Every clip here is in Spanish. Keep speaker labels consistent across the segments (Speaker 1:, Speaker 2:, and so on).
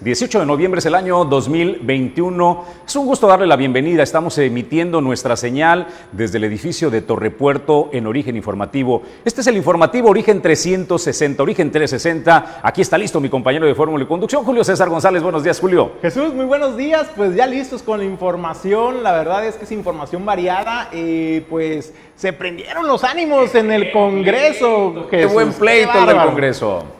Speaker 1: 18 de noviembre, es el año 2021. Es un gusto darle la bienvenida. Estamos emitiendo nuestra señal desde el edificio de Torrepuerto en Origen Informativo. Este es el informativo Origen 360, Origen 360. Aquí está listo mi compañero de Fórmula y Conducción, Julio César González. Buenos días, Julio.
Speaker 2: Jesús, muy buenos días. Pues ya listos con la información. La verdad es que es información variada. y pues se prendieron los ánimos en el Congreso.
Speaker 1: Qué buen pleito el del Congreso.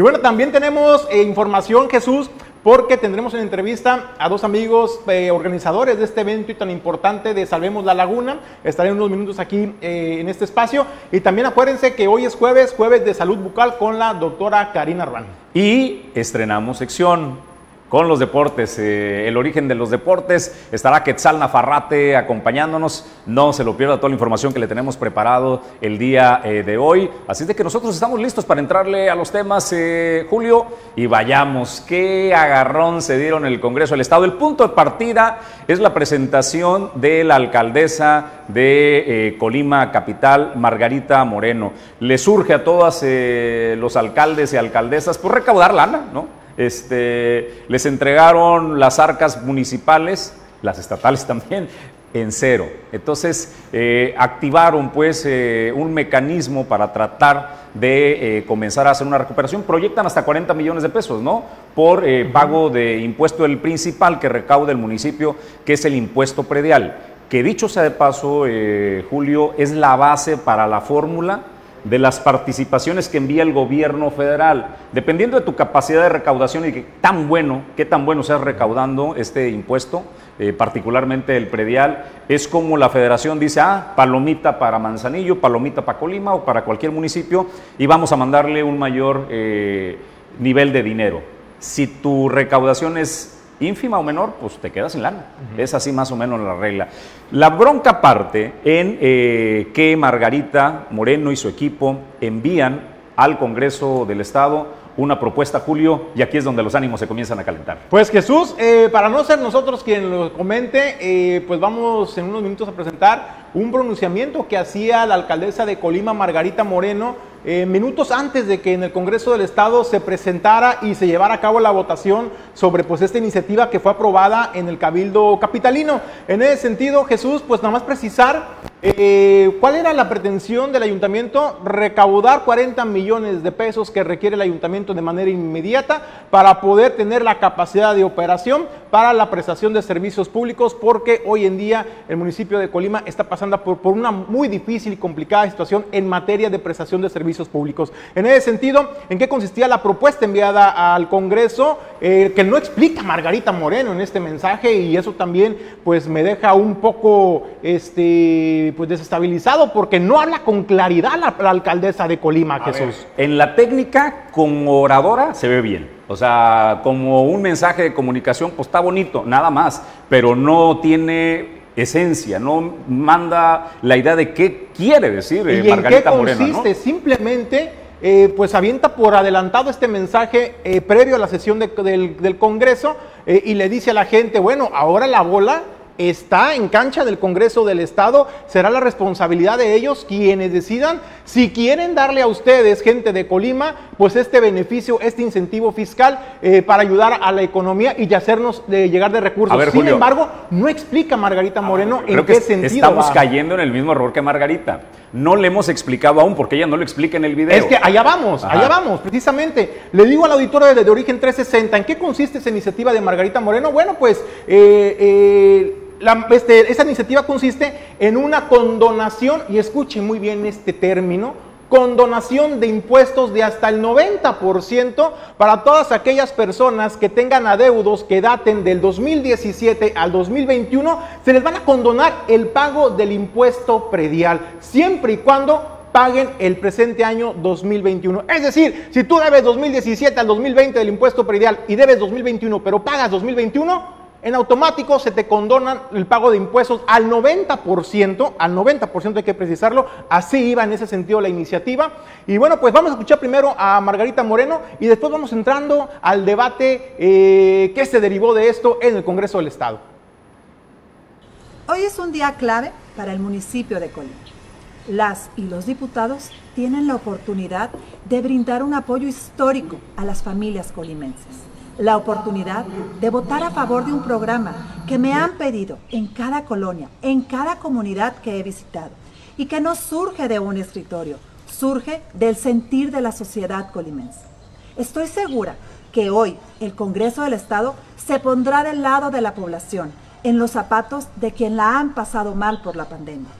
Speaker 2: Y bueno, también tenemos eh, información, Jesús, porque tendremos en entrevista a dos amigos eh, organizadores de este evento y tan importante de Salvemos la Laguna. Estaré unos minutos aquí eh, en este espacio. Y también acuérdense que hoy es jueves, jueves de salud bucal con la doctora Karina Ruan.
Speaker 1: Y estrenamos sección con los deportes. Eh, el origen de los deportes estará Quetzal Nafarrate acompañándonos. No se lo pierda toda la información que le tenemos preparado el día eh, de hoy. Así es de que nosotros estamos listos para entrarle a los temas, eh, Julio, y vayamos. Qué agarrón se dieron en el Congreso del Estado. El punto de partida es la presentación de la alcaldesa de Colima Capital, Margarita Moreno. Le surge a todos los alcaldes y alcaldesas por pues, recaudar lana, ¿no? Este, les entregaron las arcas municipales, las estatales también, en cero. Entonces, eh, activaron pues eh, un mecanismo para tratar de eh, comenzar a hacer una recuperación. Proyectan hasta 40 millones de pesos, ¿no? Por pago de impuesto del principal que recauda el municipio, que es el impuesto predial. Que dicho sea de paso, Julio, es la base para la fórmula de las participaciones que envía el gobierno federal. Dependiendo de tu capacidad de recaudación y qué tan bueno, qué tan bueno seas recaudando este impuesto, eh, particularmente el predial, es como la federación dice, ah, palomita para Manzanillo, palomita para Colima o para cualquier municipio y vamos a mandarle un mayor eh, nivel de dinero. Si tu recaudación es ínfima o menor, pues te quedas sin lana. Es así más o menos la regla. La bronca parte en eh, que Margarita Moreno y su equipo envían al Congreso del Estado una propuesta, Julio, y aquí es donde los ánimos se comienzan a calentar.
Speaker 2: Pues Jesús, eh, para no ser nosotros quien lo comente, eh, pues vamos en unos minutos a presentar un pronunciamiento que hacía la alcaldesa de Colima, Margarita Moreno, eh, minutos antes de que en el Congreso del Estado se presentara y se llevara a cabo la votación sobre pues esta iniciativa que fue aprobada en el Cabildo Capitalino. En ese sentido, Jesús, pues nada más precisar eh, cuál era la pretensión del ayuntamiento, recaudar 40 millones de pesos que requiere el ayuntamiento de manera inmediata para poder tener la capacidad de operación para la prestación de servicios públicos, porque hoy en día el municipio de Colima está pasando por, por una muy difícil y complicada situación en materia de prestación de servicios públicos. En ese sentido, ¿en qué consistía la propuesta enviada al Congreso? Eh, que no explica Margarita Moreno en este mensaje y eso también pues me deja un poco este, pues desestabilizado porque no habla con claridad la, alcaldesa de Colima, Jesús.
Speaker 1: en la técnica, como oradora, se ve bien. O sea, como un mensaje de comunicación, pues está bonito, nada más, pero no tiene esencia, no manda la idea de qué quiere decir
Speaker 2: ¿Y eh, Margarita en qué consiste? Simplemente, eh, pues avienta por adelantado este mensaje eh, previo a la sesión del, Congreso y le dice a la gente, bueno, ahora la bola está en cancha del Congreso del Estado, será la responsabilidad de ellos quienes decidan si quieren darle a ustedes, gente de Colima, pues este beneficio, este incentivo fiscal eh, para ayudar a la economía y hacernos de llegar de recursos. Sin embargo, no explica Margarita Moreno en qué sentido.
Speaker 1: Estamos cayendo en el mismo error que Margarita. No le hemos explicado aún porque ella no lo explica en el video.
Speaker 2: Es que allá vamos, allá vamos, precisamente. Le digo al auditorio de, de, Origen 360, ¿en qué consiste esa iniciativa de Margarita Moreno? Bueno, pues eh, eh, este, esa iniciativa consiste en una condonación, y escuchen muy bien este término, condonación de impuestos de hasta el 90% para todas aquellas personas que tengan adeudos que daten del 2017 al 2021, se les van a condonar el pago del impuesto predial, siempre y cuando paguen el presente año 2021. Es decir, si tú debes 2017 al 2020 del impuesto predial y debes 2021, pero pagas 2021, en automático se te condonan el pago de impuestos al 90%, al 90% hay que precisarlo, así iba en ese sentido la iniciativa. Y bueno, pues vamos a escuchar primero a Margarita Moreno y después vamos entrando al debate eh, que se derivó de esto en el Congreso del Estado.
Speaker 3: Hoy es un día clave para el municipio de Colima. Las y los diputados tienen la oportunidad de brindar un apoyo histórico a las familias colimenses la oportunidad de votar a favor de un programa que me han pedido en cada colonia, en cada comunidad que he visitado, y que no surge de un escritorio, surge del sentir de la sociedad colimense. Estoy segura que hoy el Congreso del Estado se pondrá del lado de la población, en los zapatos de quien la han pasado mal por la pandemia.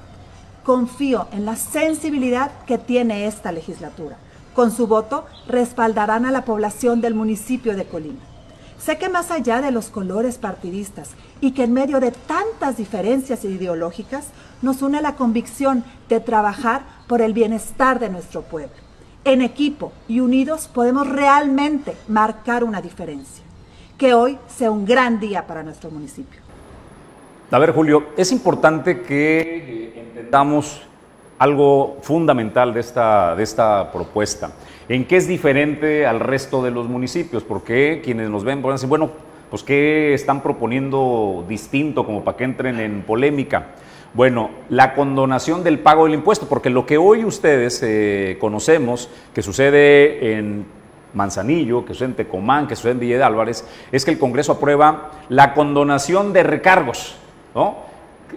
Speaker 3: Confío en la sensibilidad que tiene esta legislatura. Con su voto respaldarán a la población del municipio de Colima. Sé que más allá de los colores partidistas y que en medio de tantas diferencias ideológicas nos une la convicción de trabajar por el bienestar de nuestro pueblo. En equipo y unidos podemos realmente marcar una diferencia. Que hoy sea un gran día para nuestro municipio.
Speaker 1: A ver, Julio, es importante que entendamos algo fundamental de esta, de esta propuesta. ¿En qué es diferente al resto de los municipios? Porque quienes nos ven pueden decir, bueno, pues ¿qué están proponiendo distinto como para que entren en polémica? Bueno, la condonación del pago del impuesto, porque lo que hoy ustedes eh, conocemos que sucede en Manzanillo, que sucede en Tecomán, que sucede en Villa Álvarez, es que el Congreso aprueba la condonación de recargos, ¿no?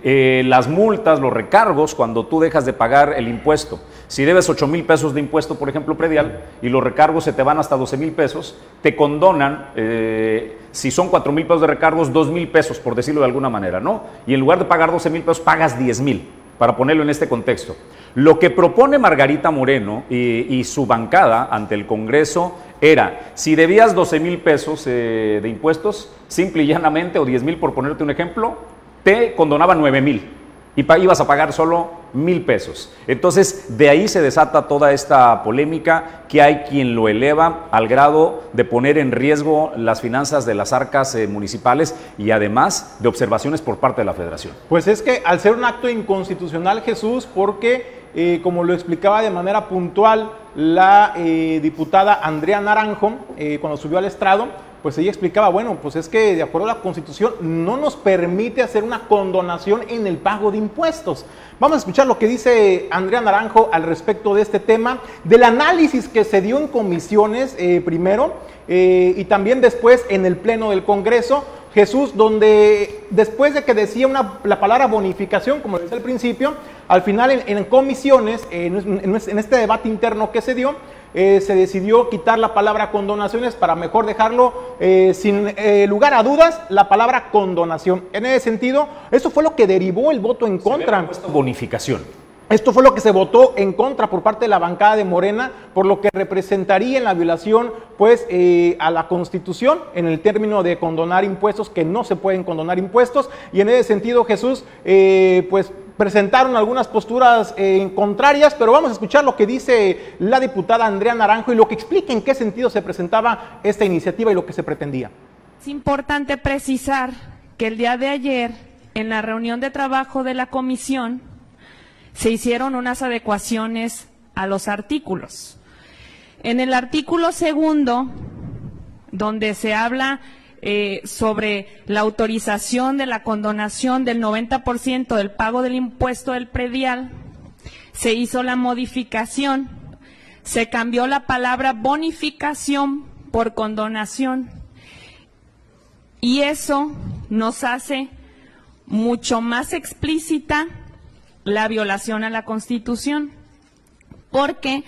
Speaker 1: Eh, las multas, los recargos cuando tú dejas de pagar el impuesto. Si debes 8 mil pesos de impuesto, por ejemplo, predial, y los recargos se te van hasta 12 mil pesos, te condonan, eh, si son 4 mil pesos de recargos, 2 mil pesos, por decirlo de alguna manera, ¿no? Y en lugar de pagar 12 mil pesos, pagas 10 mil, para ponerlo en este contexto. Lo que propone Margarita Moreno y, su bancada ante el Congreso era, si debías 12 mil pesos eh, de impuestos, simple y llanamente, o 10 mil por ponerte un ejemplo, te condonaba 9 mil y ibas a pagar solo mil pesos. Entonces, de ahí se desata toda esta polémica que hay quien lo eleva al grado de poner en riesgo las finanzas de las arcas eh, municipales y además de observaciones por parte de la federación.
Speaker 2: Pues es que al ser un acto inconstitucional, Jesús, porque, eh, como lo explicaba de manera puntual la eh, diputada Andrea Naranjo cuando subió al estrado, pues ella explicaba, bueno, pues es que de acuerdo a la Constitución no nos permite hacer una condonación en el pago de impuestos. Vamos a escuchar lo que dice Andrea Naranjo al respecto de este tema, del análisis que se dio en comisiones eh, primero eh, y también después en el Pleno del Congreso. Jesús, donde después de que decía una, la palabra bonificación, como decía al principio, al final en, comisiones, en este debate interno que se dio, eh, se decidió quitar la palabra condonaciones para mejor dejarlo eh, sin eh, lugar a dudas la palabra condonación. En ese sentido, eso fue lo que derivó el voto en contra.
Speaker 1: bonificación.
Speaker 2: Esto fue lo que se votó en contra por parte de la bancada de Morena, por lo que representaría en la violación pues, a la Constitución en el término de condonar impuestos, que no se pueden condonar impuestos. Y en ese sentido, Jesús, pues presentaron algunas posturas eh, contrarias, pero vamos a escuchar lo que dice la diputada Andrea Naranjo y lo que explica en qué sentido se presentaba esta iniciativa y lo que se pretendía.
Speaker 4: Es importante precisar que el día de ayer, en la reunión de trabajo de la comisión, se hicieron unas adecuaciones a los artículos. En el artículo segundo, donde se habla eh, sobre la autorización de la condonación del 90% del pago del impuesto del predial, se hizo la modificación, se cambió la palabra bonificación por condonación. Y eso nos hace mucho más explícita la violación a la Constitución, porque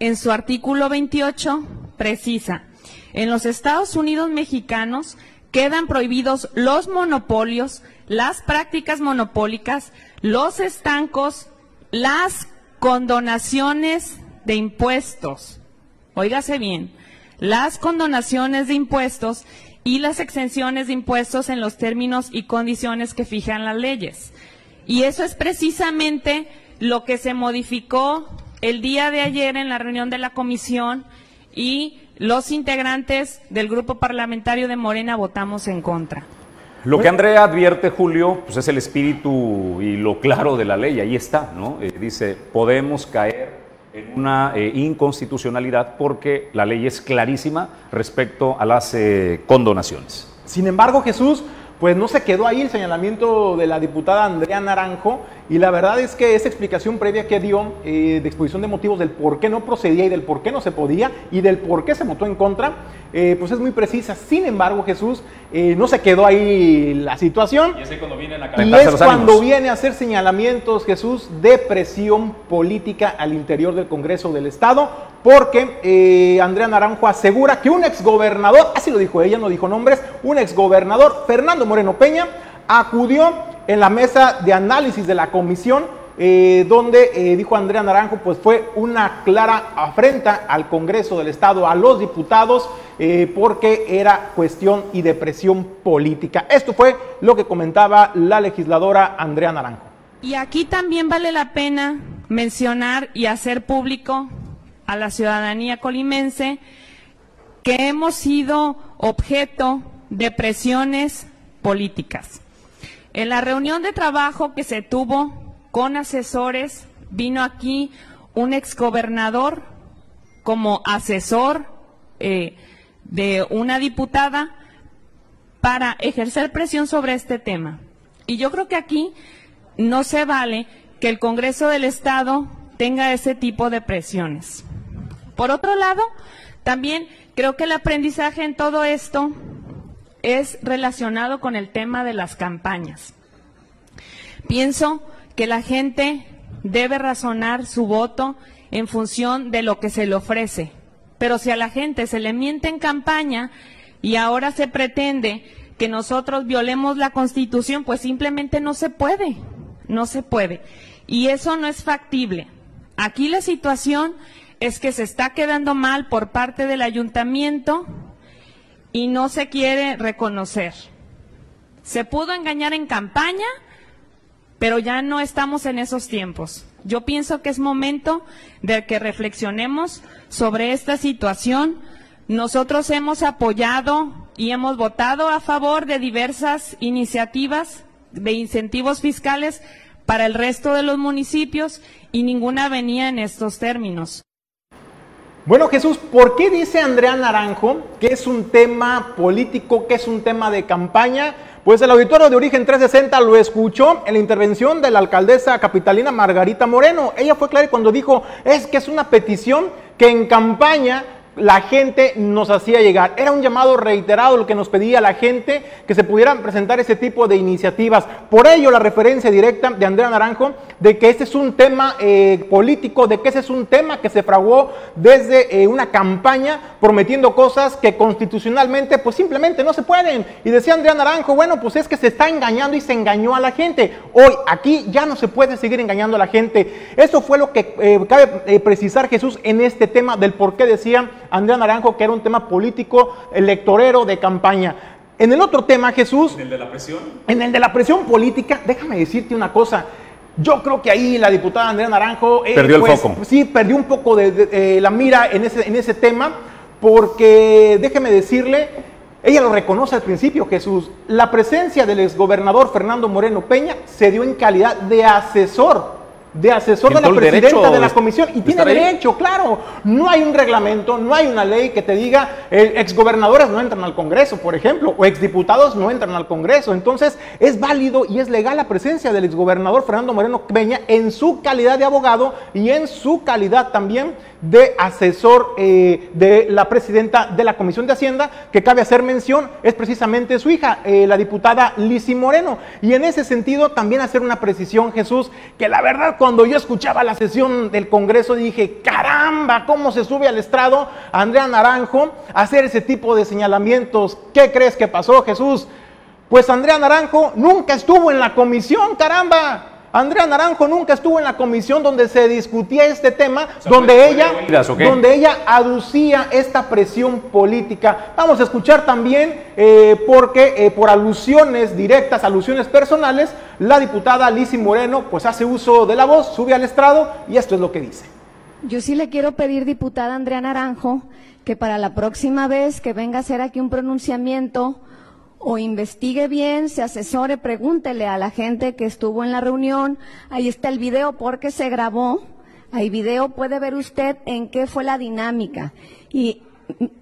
Speaker 4: en su artículo 28 precisa, en los Estados Unidos mexicanos quedan prohibidos los monopolios, las prácticas monopólicas, los estancos, las condonaciones de impuestos. Óigase bien, las condonaciones de impuestos y las exenciones de impuestos en los términos y condiciones que fijan las leyes. Y eso es precisamente lo que se modificó el día de ayer en la reunión de la comisión y los integrantes del grupo parlamentario de Morena votamos en contra.
Speaker 1: Lo que Andrea advierte, Julio, pues es el espíritu y lo claro de la ley, ahí está, ¿no? Eh, dice, podemos caer en una eh, inconstitucionalidad porque la ley es clarísima respecto a las eh, condonaciones.
Speaker 2: Sin embargo, Jesús, pues no se quedó ahí el señalamiento de la diputada Andrea Naranjo y la verdad es que esa explicación previa que dio eh, de exposición de motivos del por qué no procedía y del por qué no se podía y del por qué se votó en contra, eh, pues es muy precisa. Sin embargo, Jesús, eh, no se quedó ahí la situación.
Speaker 1: Y es cuando vienen a
Speaker 2: Y es cuando viene a hacer señalamientos, Jesús, de presión política al interior del Congreso del Estado, porque eh, Andrea Naranjo asegura que un exgobernador, así lo dijo ella, no dijo nombres, un exgobernador, Fernando Moreno Peña, acudió en la mesa de análisis de la comisión, eh, donde eh, dijo Andrea Naranjo, pues fue una clara afrenta al Congreso del Estado, a los diputados, eh, porque era cuestión y de presión política. Esto fue lo que comentaba la legisladora Andrea Naranjo.
Speaker 4: Y aquí también vale la pena mencionar y hacer público a la ciudadanía colimense que hemos sido objeto de presiones políticas. En la reunión de trabajo que se tuvo con asesores, vino aquí un exgobernador como asesor eh, de una diputada para ejercer presión sobre este tema. Y yo creo que aquí no se vale que el Congreso del Estado tenga ese tipo de presiones. Por otro lado, también creo que el aprendizaje en todo esto es relacionado con el tema de las campañas. Pienso que la gente debe razonar su voto en función de lo que se le ofrece. Pero si a la gente se le miente en campaña y ahora se pretende que nosotros violemos la Constitución, pues simplemente no se puede, no se puede. Y eso no es factible. Aquí la situación es que se está quedando mal por parte del ayuntamiento y no se quiere reconocer. Se pudo engañar en campaña, pero ya no estamos en esos tiempos. Yo pienso que es momento de que reflexionemos sobre esta situación. Nosotros hemos apoyado y hemos votado a favor de diversas iniciativas de incentivos fiscales para el resto de los municipios y ninguna venía en estos términos.
Speaker 2: Bueno, Jesús, ¿por qué dice Andrea Naranjo que es un tema político, que es un tema de campaña? Pues el auditorio de Origen 360 lo escuchó en la intervención de la alcaldesa capitalina Margarita Moreno. Ella fue clara cuando dijo, es que es una petición que en campaña la gente nos hacía llegar. Era un llamado reiterado lo que nos pedía la gente, que se pudieran presentar ese tipo de iniciativas. Por ello la referencia directa de Andrea Naranjo de que este es un tema eh, político, de que ese es un tema que se fraguó desde eh, una campaña prometiendo cosas que constitucionalmente pues simplemente no se pueden. Y decía Andrea Naranjo, bueno, pues es que se está engañando y se engañó a la gente. Hoy aquí ya no se puede seguir engañando a la gente. Eso fue lo que eh, cabe precisar Jesús en este tema del por qué decía Andrea Naranjo que era un tema político, electorero de campaña. En el otro tema, Jesús,
Speaker 1: ¿El de la presión?
Speaker 2: en el de la presión política, déjame decirte una cosa. Yo creo que ahí la diputada Andrea Naranjo eh,
Speaker 1: Perdió el
Speaker 2: pues,
Speaker 1: foco.
Speaker 2: Sí, perdió un poco de, de- eh, la mira en ese, en ese tema, porque déjeme decirle, ella lo reconoce al principio, Jesús. La presencia del exgobernador Fernando Moreno Peña se dio en calidad de asesor, de asesor de la presidenta de la comisión. Y tiene
Speaker 1: ahí.
Speaker 2: derecho, claro. No hay un reglamento, no hay una ley que te diga eh, exgobernadores no entran al Congreso, por ejemplo, o exdiputados no entran al Congreso. Entonces, es válido y es legal la presencia del exgobernador Fernando Moreno Peña en su calidad de abogado y en su calidad también de asesor eh, de la presidenta de la Comisión de Hacienda, que cabe hacer mención, es precisamente su hija, eh, la diputada Lisi Moreno. Y en ese sentido, también hacer una precisión, Jesús, que la verdad cuando yo escuchaba la sesión del Congreso dije, caramba, ¿cómo se sube al estrado Andrea Naranjo hacer ese tipo de señalamientos? ¿Qué crees que pasó, Jesús? Pues Andrea Naranjo nunca estuvo en la comisión, caramba. Andrea Naranjo nunca estuvo en la comisión donde se discutía este tema, donde
Speaker 1: ¿fue- fue
Speaker 2: ella,
Speaker 1: oídas
Speaker 2: donde ella aducía esta presión política. Vamos a escuchar también, eh, porque eh, por alusiones directas, alusiones personales, la diputada Lisi Moreno pues hace uso de la voz, sube al estrado y esto es lo que dice.
Speaker 5: Yo sí le quiero pedir, diputada Andrea Naranjo, que para la próxima vez que venga a hacer aquí un pronunciamiento o investigue bien, se asesore, pregúntele a la gente que estuvo en la reunión. Ahí está el video porque se grabó. Hay video, puede ver usted en qué fue la dinámica. Y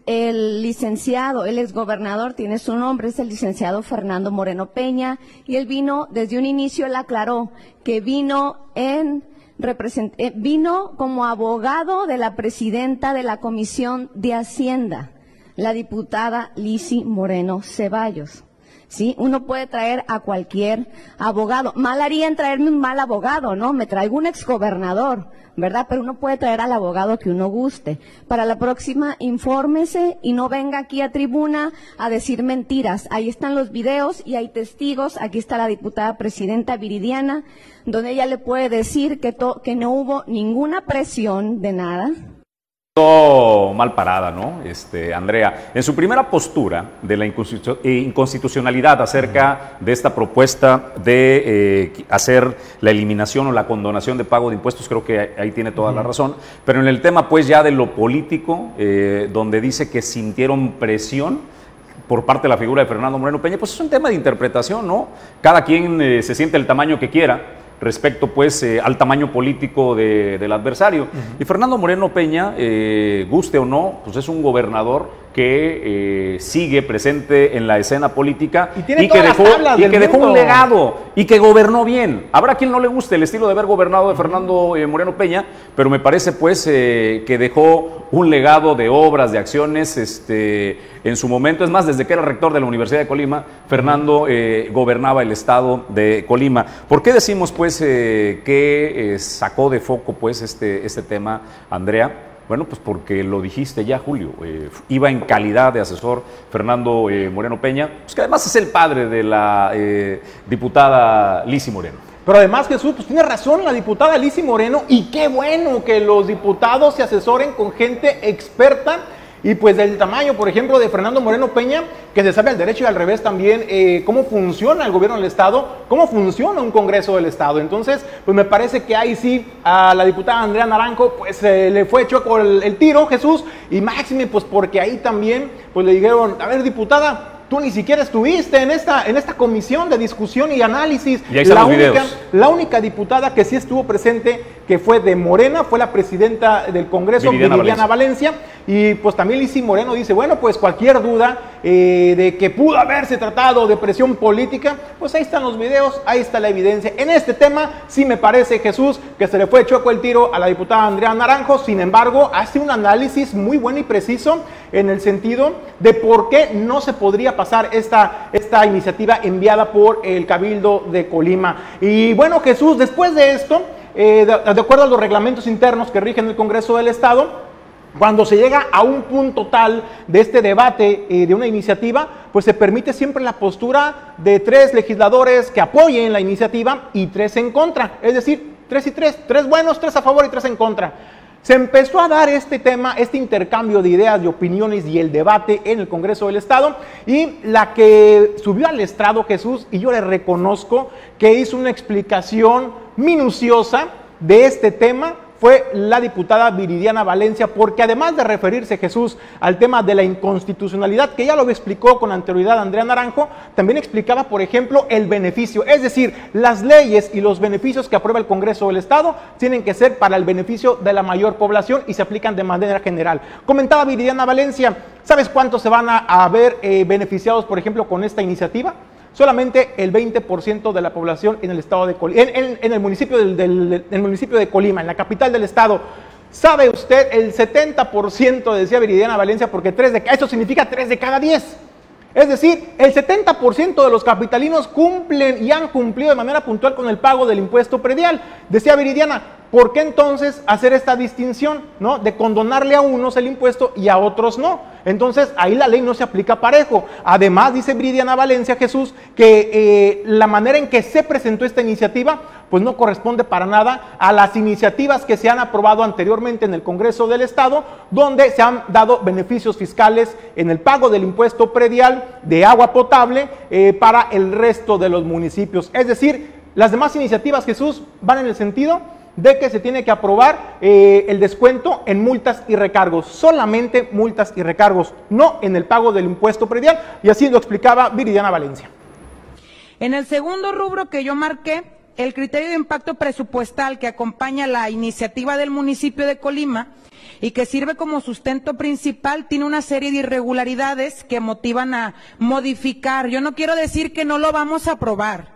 Speaker 5: el licenciado, el exgobernador tiene su nombre, es el licenciado Fernando Moreno Peña, y él vino, desde un inicio él aclaró que vino en eh, vino como abogado de la presidenta de la Comisión de Hacienda, la diputada Lisi Moreno Ceballos. ¿sí? Uno puede traer a cualquier abogado. Mal haría en traerme un mal abogado, ¿no? Me traigo un exgobernador, ¿verdad? Pero uno puede traer al abogado que uno guste. Para la próxima, infórmese y no venga aquí a tribuna a decir mentiras. Ahí están los videos y hay testigos. Aquí está la diputada presidenta Viridiana, donde ella le puede decir que, que no hubo ninguna presión de nada,
Speaker 1: mal parada, ¿no? Este, Andrea, en su primera postura de la eh, inconstitucionalidad acerca de esta propuesta de eh, hacer la eliminación o la condonación de pago de impuestos, creo que ahí tiene toda la razón, pero en el tema pues ya de lo político, eh, donde dice que sintieron presión, por parte de la figura de Fernando Moreno Peña, pues es un tema de interpretación, ¿no? Cada quien se siente el tamaño que quiera respecto pues eh, al tamaño político del adversario. Y Fernando Moreno Peña, eh, guste o no, pues es un gobernador que eh, sigue presente en la escena política
Speaker 2: y, que, dejó,
Speaker 1: y que dejó, un legado y que gobernó bien. Habrá quien no le guste el estilo de haber gobernado de Fernando Moreno Peña, pero me parece pues que dejó un legado de obras, de acciones, este, en su momento, es más, desde que era rector de la Universidad de Colima, Fernando gobernaba el estado de Colima. ¿Por qué decimos pues eh, que eh, sacó de foco pues este, este tema, Andrea? Bueno, pues porque lo dijiste ya, Julio. Eh, iba en calidad de asesor Fernando Moreno Peña, pues que además es el padre de la diputada Lisi Moreno.
Speaker 2: Pero además, Jesús, pues tiene razón la diputada Lisi Moreno, y qué bueno que los diputados se asesoren con gente experta y pues del tamaño, por ejemplo, de Fernando Moreno Peña, que se sabe al derecho y al revés también eh, cómo funciona el gobierno del Estado, cómo funciona un Congreso del Estado. Entonces, pues me parece que ahí sí a la diputada Andrea Naranjo, pues eh, le fue hecho el, el tiro, Jesús, y máxime, pues porque ahí también, pues le dijeron, a ver, diputada, Tú ni siquiera estuviste en esta, en esta comisión de discusión y análisis.
Speaker 1: la,
Speaker 2: única, la única diputada que sí estuvo presente, que fue de Morena, fue la presidenta del Congreso, Viviana, Valencia. Y pues también Lisi Moreno dice, bueno, pues cualquier duda eh, de que pudo haberse tratado de presión política, pues ahí están los videos, ahí está la evidencia. En este tema sí me parece, Jesús, que se le fue choco el tiro a la diputada Andrea Naranjo. Sin embargo, hace un análisis muy bueno y preciso en el sentido de por qué no se podría pasar esta, esta iniciativa enviada por el Cabildo de Colima. Y bueno, Jesús, después de esto, eh, de, acuerdo a los reglamentos internos que rigen el Congreso del Estado, cuando se llega a un punto tal de este debate eh, de una iniciativa, pues se permite siempre la postura de tres legisladores que apoyen la iniciativa y tres en contra. Es decir, tres y tres, tres buenos, tres a favor y tres en contra. Se empezó a dar este tema, este intercambio de ideas, de opiniones y el debate en el Congreso del Estado. Y la que subió al estrado Jesús, y yo le reconozco que hizo una explicación minuciosa de este tema, fue la diputada Viridiana Valencia, porque además de referirse Jesús al tema de la inconstitucionalidad, que ya lo explicó con anterioridad Andrea Naranjo, también explicaba, por ejemplo, el beneficio. Es decir, las leyes y los beneficios que aprueba el Congreso del Estado tienen que ser para el beneficio de la mayor población y se aplican de manera general. Comentaba Viridiana Valencia, ¿sabes cuántos se van a, ver eh, beneficiados, por ejemplo, con esta iniciativa? Solamente el 20% de la población en el estado de Colima, en, el, municipio del, municipio de Colima, en la capital del estado. ¿Sabe usted el 70% decía Viridiana Valencia porque tres de eso significa 3 de cada 10? Es decir, el 70% de los capitalinos cumplen y han cumplido de manera puntual con el pago del impuesto predial. Decía Viridiana, ¿por qué entonces hacer esta distinción, ¿no? De condonarle a unos el impuesto y a otros no. Entonces ahí la ley no se aplica parejo. Además, dice Viridiana Valencia Jesús, que eh, la manera en que se presentó esta iniciativa, pues no corresponde para nada a las iniciativas que se han aprobado anteriormente en el Congreso del Estado, donde se han dado beneficios fiscales en el pago del impuesto predial de agua potable eh, para el resto de los municipios. Es decir, las demás iniciativas, Jesús, van en el sentido de que se tiene que aprobar eh, el descuento en multas y recargos, solamente multas y recargos, no en el pago del impuesto predial, y así lo explicaba Viridiana Valencia.
Speaker 6: En el segundo rubro que yo marqué, el criterio de impacto presupuestal que acompaña la iniciativa del municipio de Colima y que sirve como sustento principal tiene una serie de irregularidades que motivan a modificar. Yo no quiero decir que no lo vamos a aprobar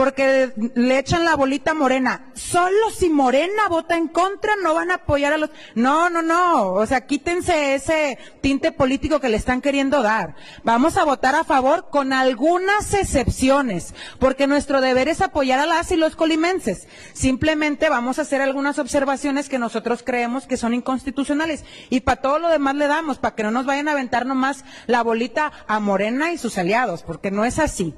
Speaker 6: porque le echan la bolita morena. Solo si Morena vota en contra no van a apoyar a los... No, no, no. O sea, quítense ese tinte político que le están queriendo dar. Vamos a votar a favor con algunas excepciones, porque nuestro deber es apoyar a las y los colimenses. Simplemente vamos a hacer algunas observaciones que nosotros creemos que son inconstitucionales. Y para todo lo demás le damos, para que no nos vayan a aventar nomás la bolita a Morena y sus aliados, porque no es así.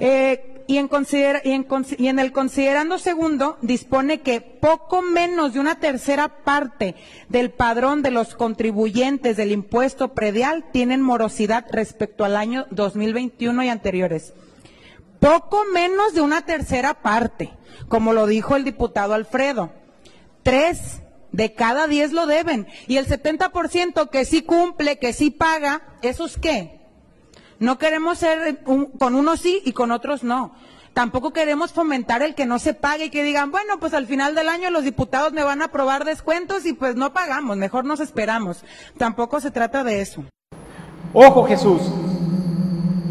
Speaker 6: Eh, y en, el considerando segundo dispone que poco menos de una tercera parte del padrón de los contribuyentes del impuesto predial tienen morosidad respecto al año 2021 y anteriores. Poco menos de una tercera parte, como lo dijo el diputado Alfredo. Tres de cada diez lo deben. Y el 70% que sí cumple, que sí paga, ¿esos qué? No queremos ser con unos sí y con otros no. Tampoco queremos fomentar el que no se pague y que digan, bueno, pues al final del año los diputados me van a aprobar descuentos y pues no pagamos, mejor nos esperamos. Tampoco se trata de eso.
Speaker 2: Ojo Jesús,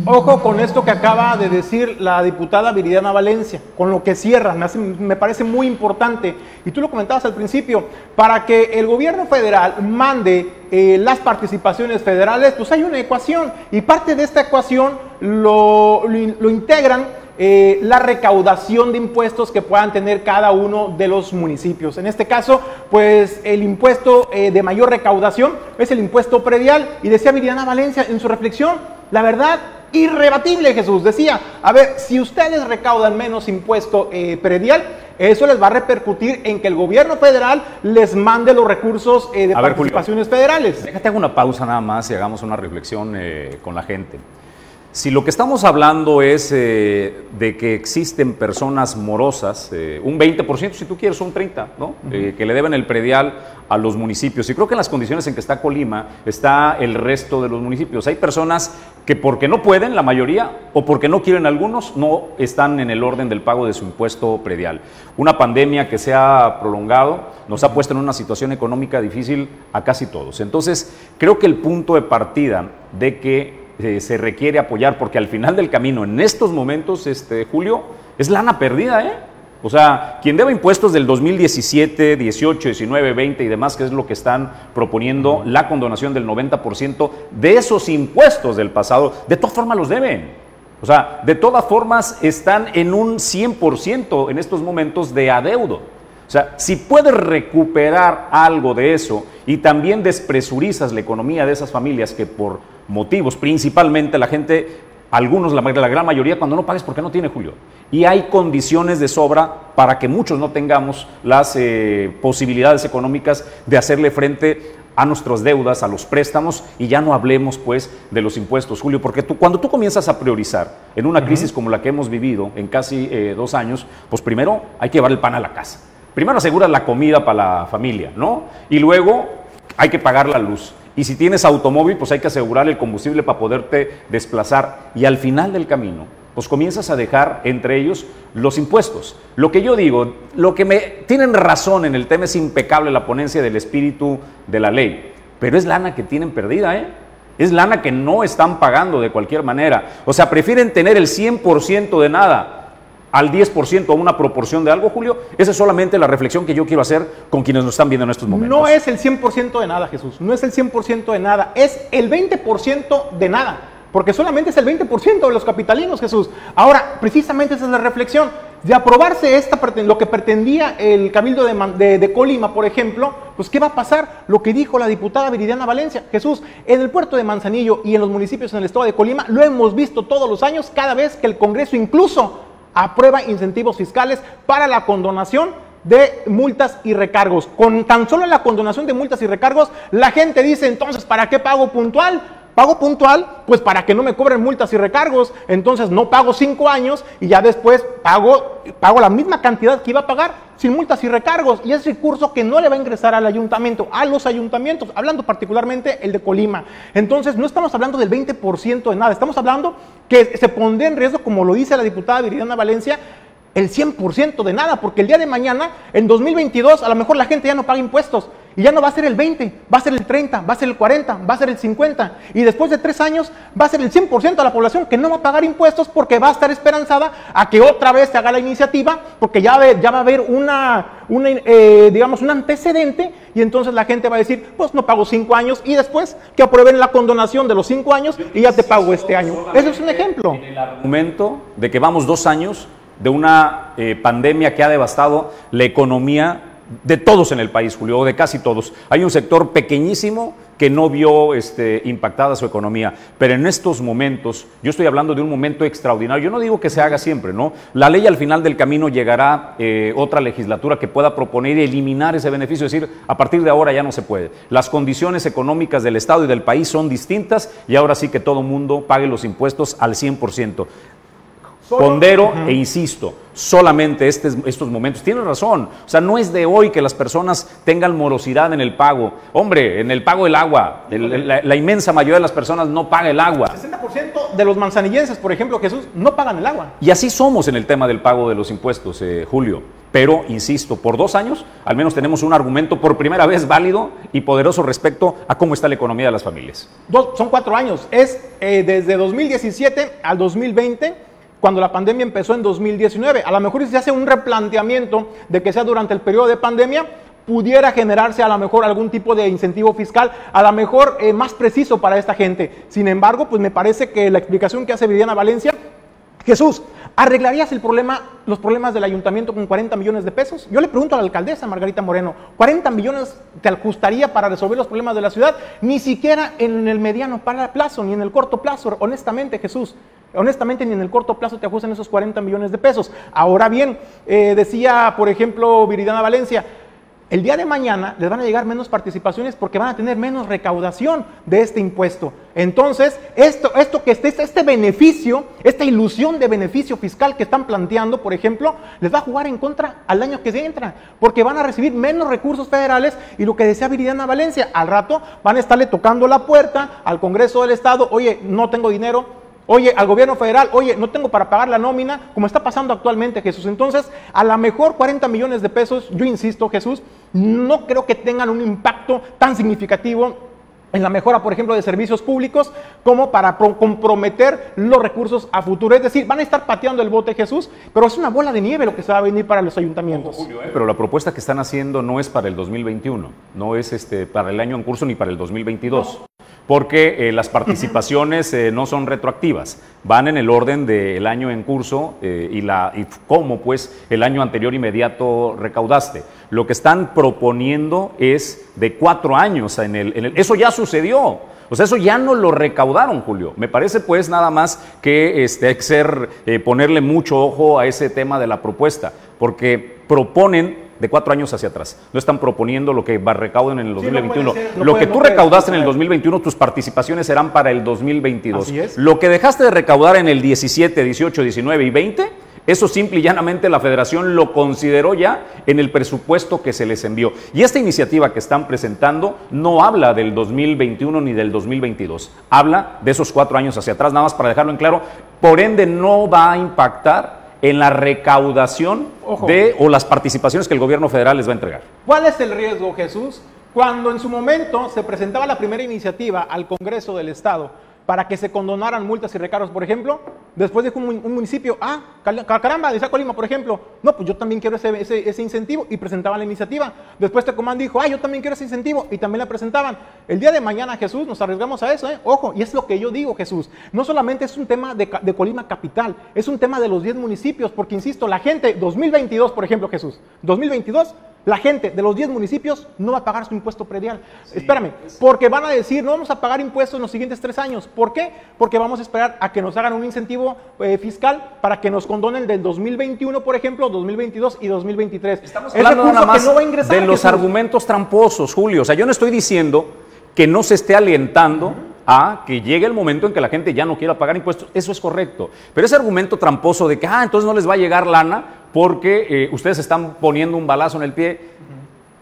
Speaker 2: Ojo con esto que acaba de decir la diputada Viridiana Valencia, con lo que cierra, me, parece muy importante. Y tú lo comentabas al principio, para que el gobierno federal mande eh, las participaciones federales, pues hay una ecuación. Y parte de esta ecuación lo, integran eh, la recaudación de impuestos que puedan tener cada uno de los municipios. En este caso, pues el impuesto eh, de mayor recaudación es el impuesto predial. Y decía Viridiana Valencia en su reflexión, la verdad, irrebatible Jesús. Decía, a ver, si ustedes recaudan menos impuesto eh, predial, eso les va a repercutir en que el gobierno federal les mande los recursos eh, de participaciones federales.
Speaker 1: Déjate hago una pausa nada más y hagamos una reflexión eh, con la gente. Si lo que estamos hablando es eh, de que existen personas morosas, eh, un 20%, si tú quieres, un 30%, ¿no? Eh, que le deben el predial a los municipios. Y creo que en las condiciones en que está Colima está el resto de los municipios. Hay personas que porque no pueden, la mayoría, o porque no quieren algunos, no están en el orden del pago de su impuesto predial. Una pandemia que se ha prolongado nos ha puesto en una situación económica difícil a casi todos. Entonces, creo que el punto de partida de que eh, se requiere apoyar, porque al final del camino, en estos momentos, este, Julio, es lana perdida, ¿eh? O sea, quien deba impuestos del 2017, 18, 19, 20 y demás, que es lo que están proponiendo, la condonación del 90% de esos impuestos del pasado, de todas formas los deben. O sea, de todas formas están en un 100% en estos momentos de adeudo. O sea, si puedes recuperar algo de eso y también despresurizas la economía de esas familias que por motivos, principalmente la gente, algunos, la, gran mayoría, cuando no pagues porque no tiene, Julio. Y hay condiciones de sobra para que muchos no tengamos las eh, posibilidades económicas de hacerle frente a nuestras deudas, a los préstamos, y ya no hablemos pues de los impuestos, Julio, porque tú, cuando tú comienzas a priorizar en una crisis como la que hemos vivido en casi eh, dos años, pues primero hay que llevar el pan a la casa. Primero aseguras la comida para la familia, ¿no? Y luego hay que pagar la luz. Y si tienes automóvil, pues hay que asegurar el combustible para poderte desplazar. Y al final del camino, pues comienzas a dejar entre ellos los impuestos. Lo que yo digo, lo que me tienen razón en el tema es impecable la ponencia del espíritu de la ley, pero es lana que tienen perdida, ¿eh? Es lana que no están pagando de cualquier manera. O sea, prefieren tener el 100% de nada al 10% a una proporción de algo, Julio? Esa es solamente la reflexión que yo quiero hacer con quienes nos están viendo en estos momentos.
Speaker 2: No es el 100% de nada, Jesús. No es el 100% de nada. Es el 20% de nada. Porque solamente es el 20% de los capitalinos, Jesús. Ahora, precisamente esa es la reflexión. De aprobarse esta, lo que pretendía el Cabildo de, de, Colima, por ejemplo, pues ¿qué va a pasar? Lo que dijo la diputada Viridiana Valencia. Jesús, en el puerto de Manzanillo y en los municipios en el estado de Colima, lo hemos visto todos los años, cada vez que el Congreso incluso aprueba incentivos fiscales para la condonación de multas y recargos. Con tan solo la condonación de multas y recargos, la gente dice entonces, ¿para qué pago puntual? Pago puntual, pues para que no me cobren multas y recargos. Entonces no pago cinco años y ya después pago, pago la misma cantidad que iba a pagar sin multas y recargos, y es recurso que no le va a ingresar al ayuntamiento, a los ayuntamientos, hablando particularmente el de Colima. Entonces, no estamos hablando del 20% de nada, estamos hablando que se pondría en riesgo, como lo dice la diputada Viridiana Valencia, el 100% de nada, porque el día de mañana, en 2022, a lo mejor la gente ya no paga impuestos y ya no va a ser el 20, va a ser el 30, va a ser el 40, va a ser el 50 y después de tres años va a ser el 100% de la población que no va a pagar impuestos porque va a estar esperanzada a que otra vez se haga la iniciativa porque ya, ya va a haber una, eh, digamos, un antecedente y entonces la gente va a decir, pues no pago cinco años y después que aprueben la condonación de los cinco años y ya te pago este año. Ese es un ejemplo.
Speaker 1: el argumento de que vamos dos años de una eh, pandemia que ha devastado la economía de todos en el país, Julio, o de casi todos. Hay un sector pequeñísimo que no vio este, impactada su economía, pero en estos momentos, yo estoy hablando de un momento extraordinario, yo no digo que se haga siempre, ¿no? La ley al final del camino llegará eh, otra legislatura que pueda proponer y eliminar ese beneficio, es decir, a partir de ahora ya no se puede. Las condiciones económicas del Estado y del país son distintas y ahora sí que todo mundo pague los impuestos al 100%. Pondero e insisto, solamente este, estos momentos. Tiene razón, o sea, no es de hoy que las personas tengan morosidad en el pago. Hombre, en el pago del agua, la, inmensa mayoría de las personas no paga el agua.
Speaker 2: 60% de los manzanillenses, por ejemplo, Jesús, no pagan el agua.
Speaker 1: Y así somos en el tema del pago de los impuestos, eh, Julio. Pero, insisto, por dos años al menos tenemos un argumento por primera vez válido y poderoso respecto a cómo está la economía de las familias.
Speaker 2: son cuatro años. Es eh, desde 2017 al 2020 cuando la pandemia empezó en 2019. A lo mejor si se hace un replanteamiento de que sea durante el periodo de pandemia, pudiera generarse a lo mejor algún tipo de incentivo fiscal, a lo mejor eh, más preciso para esta gente. Sin embargo, pues me parece que la explicación que hace Viviana Valencia, Jesús, ¿arreglarías el problema, los problemas del ayuntamiento con 40 millones de pesos? Yo le pregunto a la alcaldesa Margarita Moreno, ¿40 millones te ajustaría para resolver los problemas de la ciudad? Ni siquiera en el mediano plazo, ni en el corto plazo, honestamente, Jesús. Honestamente, ni en el corto plazo te ajustan esos 40 millones de pesos. Ahora bien, eh, decía, por ejemplo, Viridiana Valencia, el día de mañana les van a llegar menos participaciones porque van a tener menos recaudación de este impuesto. Entonces, esto, esto que este, este beneficio, esta ilusión de beneficio fiscal que están planteando, por ejemplo, les va a jugar en contra al año que se entra, porque van a recibir menos recursos federales y lo que decía Viridiana Valencia, al rato van a estarle tocando la puerta al Congreso del Estado, oye, no tengo dinero, Oye, al gobierno federal, oye, no tengo para pagar la nómina, como está pasando actualmente, Jesús. Entonces, a lo mejor 40 millones de pesos, yo insisto, Jesús, no creo que tengan un impacto tan significativo en la mejora, por ejemplo, de servicios públicos, como para comprometer los recursos a futuro. Es decir, van a estar pateando el bote Jesús, pero es una bola de nieve lo que se va a venir para los ayuntamientos.
Speaker 1: ¿eh? Pero la propuesta que están haciendo no es para el 2021, no es este, para el año en curso ni para el 2022 porque eh, las participaciones eh, no son retroactivas, van en el orden del año en curso eh, y, la, y cómo pues el año anterior inmediato recaudaste. Lo que están proponiendo es de cuatro años en el, eso ya sucedió. O sea, eso ya no lo recaudaron, Julio. Me parece pues nada más que este, ponerle mucho ojo a ese tema de la propuesta, porque proponen de cuatro años hacia atrás. No están proponiendo lo que recauden en el 2021. lo que tú recaudaste en el 2021, tus participaciones serán para el 2022. Lo que dejaste de recaudar en el 17, 18, 19 y 20, eso simple y llanamente la federación lo consideró ya en el presupuesto que se les envió. Y esta iniciativa que están presentando no habla del 2021 ni del 2022, habla de esos cuatro años hacia atrás, nada más para dejarlo en claro. Por ende, no va a impactar en la recaudación de o las participaciones que el gobierno federal les va a entregar.
Speaker 2: ¿Cuál es el riesgo, Jesús? Cuando en su momento se presentaba la primera iniciativa al Congreso del Estado para que se condonaran multas y recargos, por ejemplo, después dijo un, municipio, ah, caramba, de Colima, por ejemplo, no, pues yo también quiero ese, ese, incentivo y presentaban la iniciativa. Después Tecomán dijo, ah, yo también quiero ese incentivo y también la presentaban. El día de mañana, Jesús, nos arriesgamos a eso, ¿eh? Ojo, y es lo que yo digo, Jesús. No solamente es un tema de, de Colima capital, es un tema de los 10 municipios, porque insisto, la gente, 2022, por ejemplo, Jesús, 2022 la gente de los 10 municipios no va a pagar su impuesto predial. Espérame, porque van a decir, no vamos a pagar impuestos en los siguientes tres años. ¿Por qué? Porque vamos a esperar a que nos hagan un incentivo eh, fiscal para que nos condonen del 2021, por ejemplo, 2022 y 2023.
Speaker 1: Estamos hablando nada más de los argumentos tramposos, Julio. O sea, yo no estoy diciendo que no se esté alentando a que llegue el momento en que la gente ya no quiera pagar impuestos. Eso es correcto. Pero ese argumento tramposo de que, ah, entonces no les va a llegar lana, porque eh, ustedes están poniendo un balazo en el pie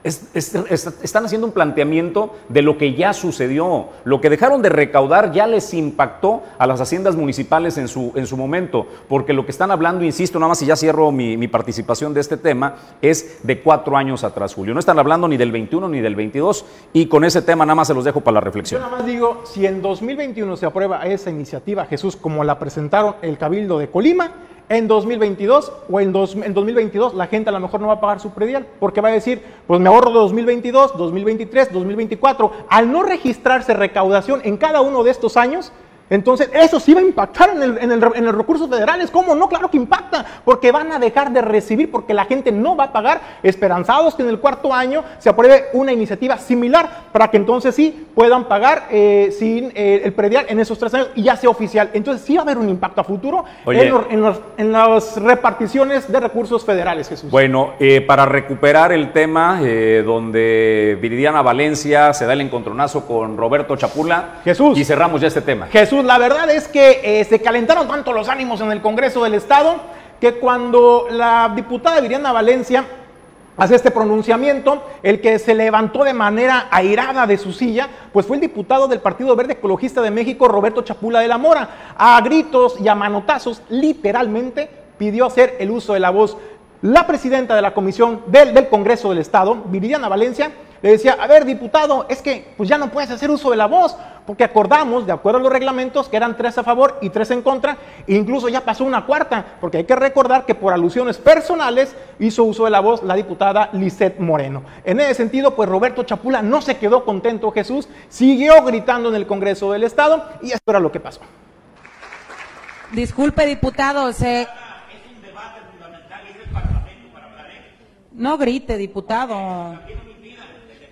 Speaker 1: es- es- es- están haciendo un planteamiento de lo que ya sucedió. Lo que dejaron de recaudar ya les impactó a las haciendas municipales en su, en su momento, porque lo que están hablando, insisto, nada más y ya cierro mi, mi participación de este tema, es de cuatro años atrás, Julio. No están hablando ni del 21 ni del 22 y con ese tema nada más se los dejo para la
Speaker 2: Yo
Speaker 1: reflexión.
Speaker 2: nada más digo, si en 2021 se aprueba esa iniciativa, Jesús, como la presentaron el Cabildo de Colima, en 2022 o en, dos- en 2022 la gente a lo mejor no va a pagar su predial, porque va a decir, pues me ahorro 2022, 2023, 2024. Al no registrarse recaudación en cada uno de estos años, entonces eso sí va a impactar en, el- en el- en los recursos federales. ¿Cómo no? Claro que impacta, porque van a dejar de recibir, porque la gente no va a pagar, esperanzados que en el cuarto año se apruebe una iniciativa similar para que entonces sí puedan pagar eh, sin eh, el predial en esos tres años y ya sea oficial. Entonces sí va a haber un impacto a futuro en, los- en los- en las reparticiones de recursos federales, Jesús.
Speaker 1: Bueno, eh, para recuperar el tema eh, donde Viridiana Valencia se da el encontronazo con Roberto Chapula
Speaker 2: Jesús.
Speaker 1: y cerramos ya este tema.
Speaker 2: Jesús, la verdad es que eh, se calentaron tanto los ánimos en el Congreso del Estado que cuando la diputada Viriana Valencia hace este pronunciamiento, el que se levantó de manera airada de su silla, pues fue el diputado del Partido Verde Ecologista de México, Roberto Chapula de la Mora. A gritos y a manotazos, literalmente, pidió hacer el uso de la voz. La presidenta de la Comisión del, del Congreso del Estado, Viridiana Valencia, le decía, a ver, diputado, es que pues ya no puedes hacer uso de la voz, porque acordamos, de acuerdo a los reglamentos, que eran tres a favor y tres en contra, e incluso ya pasó una cuarta, porque hay que recordar que por alusiones personales hizo uso de la voz la diputada Lisette Moreno. En ese sentido, pues Roberto Chapula no se quedó contento, Jesús, siguió gritando en el Congreso del Estado, y esto era lo que pasó.
Speaker 6: Disculpe, diputado, se... No grite, diputado.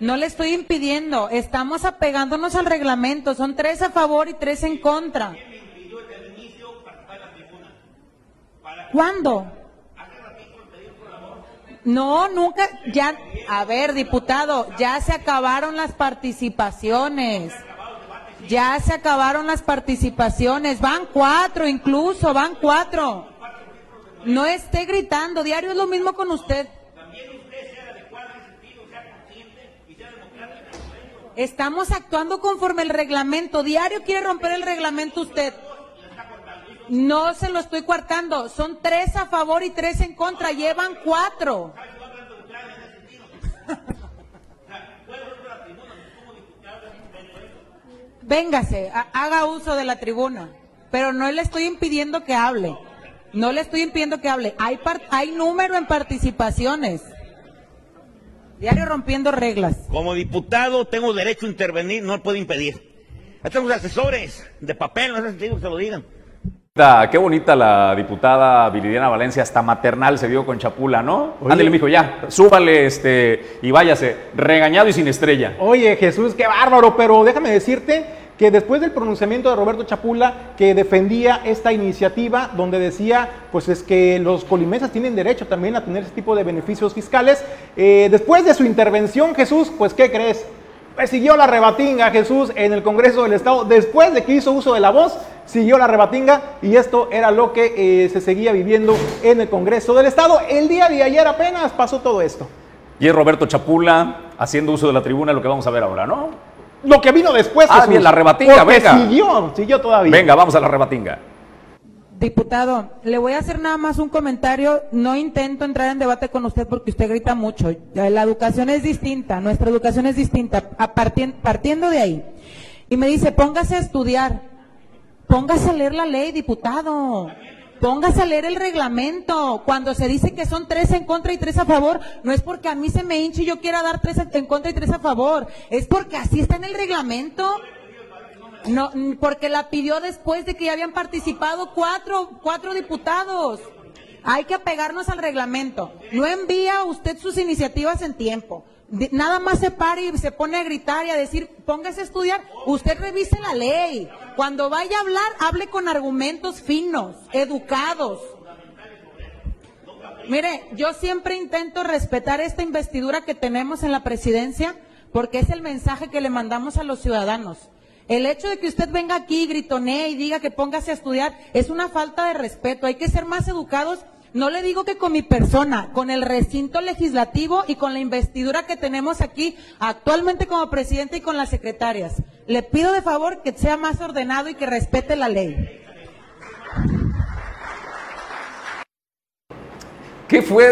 Speaker 6: No le estoy impidiendo. Estamos apegándonos al reglamento. Son tres a favor y tres en contra. ¿Cuándo? No, nunca. Ya, a ver, diputado, ya se acabaron las participaciones. Ya se acabaron las participaciones. Van cuatro, incluso, van cuatro. No esté gritando. Diario es lo mismo con usted. Estamos actuando conforme el reglamento. Diario quiere romper el reglamento usted. No se lo estoy cuartando. Son tres a favor y tres en contra. Llevan cuatro. Véngase, ha- haga uso de la tribuna. Pero no le estoy impidiendo que hable. No le estoy impidiendo que hable. Hay, hay número en participaciones. Diario rompiendo reglas.
Speaker 7: Como diputado tengo derecho a intervenir, no puedo impedir. Ahí Tenemos asesores de papel, no es sentido que se lo digan.
Speaker 1: Qué bonita la diputada Viridiana Valencia, hasta maternal se vio con Chapula, ¿no?
Speaker 2: Oye.
Speaker 1: Ándale, mijo, ya, súbale este, y váyase, regañado y sin estrella.
Speaker 2: Oye, Jesús, qué bárbaro, pero déjame decirte que después del pronunciamiento de Roberto Chapula, que defendía esta iniciativa, donde decía, pues es que los colimenses tienen derecho también a tener ese tipo de beneficios fiscales, eh, después de su intervención, Jesús, pues ¿qué crees? Pues siguió la rebatinga Jesús en el Congreso del Estado, después de que hizo uso de la voz, siguió la rebatinga y esto era lo que eh, se seguía viviendo en el Congreso del Estado. El día de ayer apenas pasó todo esto.
Speaker 1: Y es Roberto Chapula haciendo uso de la tribuna, lo que vamos a ver ahora, ¿no?
Speaker 2: Lo que vino después,
Speaker 1: Ah,
Speaker 2: Jesús,
Speaker 1: bien, la rebatinga,
Speaker 2: porque
Speaker 1: venga.
Speaker 2: siguió, siguió todavía.
Speaker 1: Venga, vamos a la rebatinga.
Speaker 6: Diputado, le voy a hacer nada más un comentario. No intento entrar en debate con usted porque usted grita mucho. La educación es distinta, nuestra educación es distinta. Partiendo de ahí. Y me dice, póngase a estudiar. Póngase a leer la ley, diputado. Póngase a leer el reglamento. Cuando se dice que son tres en contra y tres a favor, no es porque a mí se me hinche y yo quiera dar tres en contra y tres a favor. Es porque así está en el reglamento. No, mm, porque la pidió después de que ya habían participado cuatro, cuatro diputados. Hay que apegarnos al reglamento. No envía usted sus iniciativas en tiempo. Nada más se para y se pone a gritar y a decir, póngase a estudiar. Usted revise la ley. Cuando vaya a hablar, hable con argumentos finos, educados. Mire, yo siempre intento respetar esta investidura que tenemos en la presidencia porque es el mensaje que le mandamos a los ciudadanos. El hecho de que usted venga aquí, gritonee y diga que póngase a estudiar es una falta de respeto. Hay que ser más educados No le digo que con mi persona, con el recinto legislativo y con la investidura que tenemos aquí actualmente como presidente y con las secretarias. Le pido de favor que sea más ordenado y que respete la ley.
Speaker 1: ¿Qué fue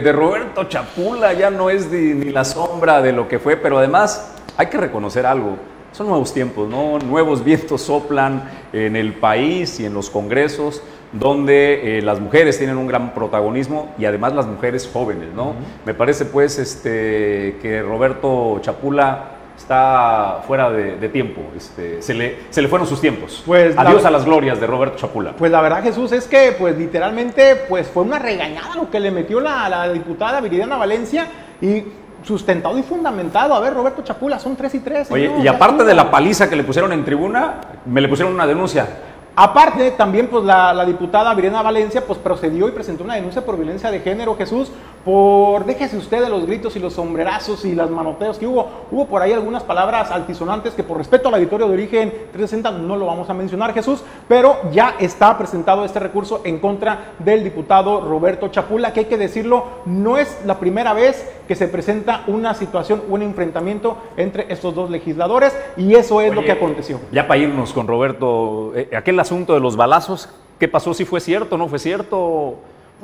Speaker 1: de, Roberto Chapula? Ya no es ni la sombra de lo que fue, pero además hay que reconocer algo. Son nuevos tiempos, ¿no? Nuevos vientos soplan en el país y en los congresos donde eh, las mujeres tienen un gran protagonismo y además las mujeres jóvenes, ¿no? Me parece pues este, que Roberto Chapula está fuera de, de tiempo, este, se, le, se le fueron sus tiempos.
Speaker 2: Pues, la-
Speaker 1: Adiós a las glorias de Roberto Chapula.
Speaker 2: Pues la verdad, Jesús, es que pues literalmente pues fue una regañada lo que le metió la, la diputada Viridiana Valencia y sustentado y fundamentado. A ver, Roberto Chapula, son tres y tres.
Speaker 1: Oye,
Speaker 2: señor,
Speaker 1: y aparte de la paliza que le pusieron en tribuna, me le pusieron una denuncia.
Speaker 2: Aparte, también pues la, diputada Viridiana Valencia pues procedió y presentó una denuncia por violencia de género, Jesús, por, déjese usted de los gritos y los sombrerazos y las manoteos que hubo. Hubo por ahí algunas palabras altisonantes que por respeto al auditorio de origen 360 no lo vamos a mencionar, Jesús, pero ya está presentado este recurso en contra del diputado Roberto Chapula, que hay que decirlo, no es la primera vez que se presenta una situación, un enfrentamiento entre estos dos legisladores y eso es lo que aconteció.
Speaker 1: Ya para irnos con Roberto, eh, aquel asunto de los balazos, ¿qué pasó? ¿Si fue cierto o no fue cierto?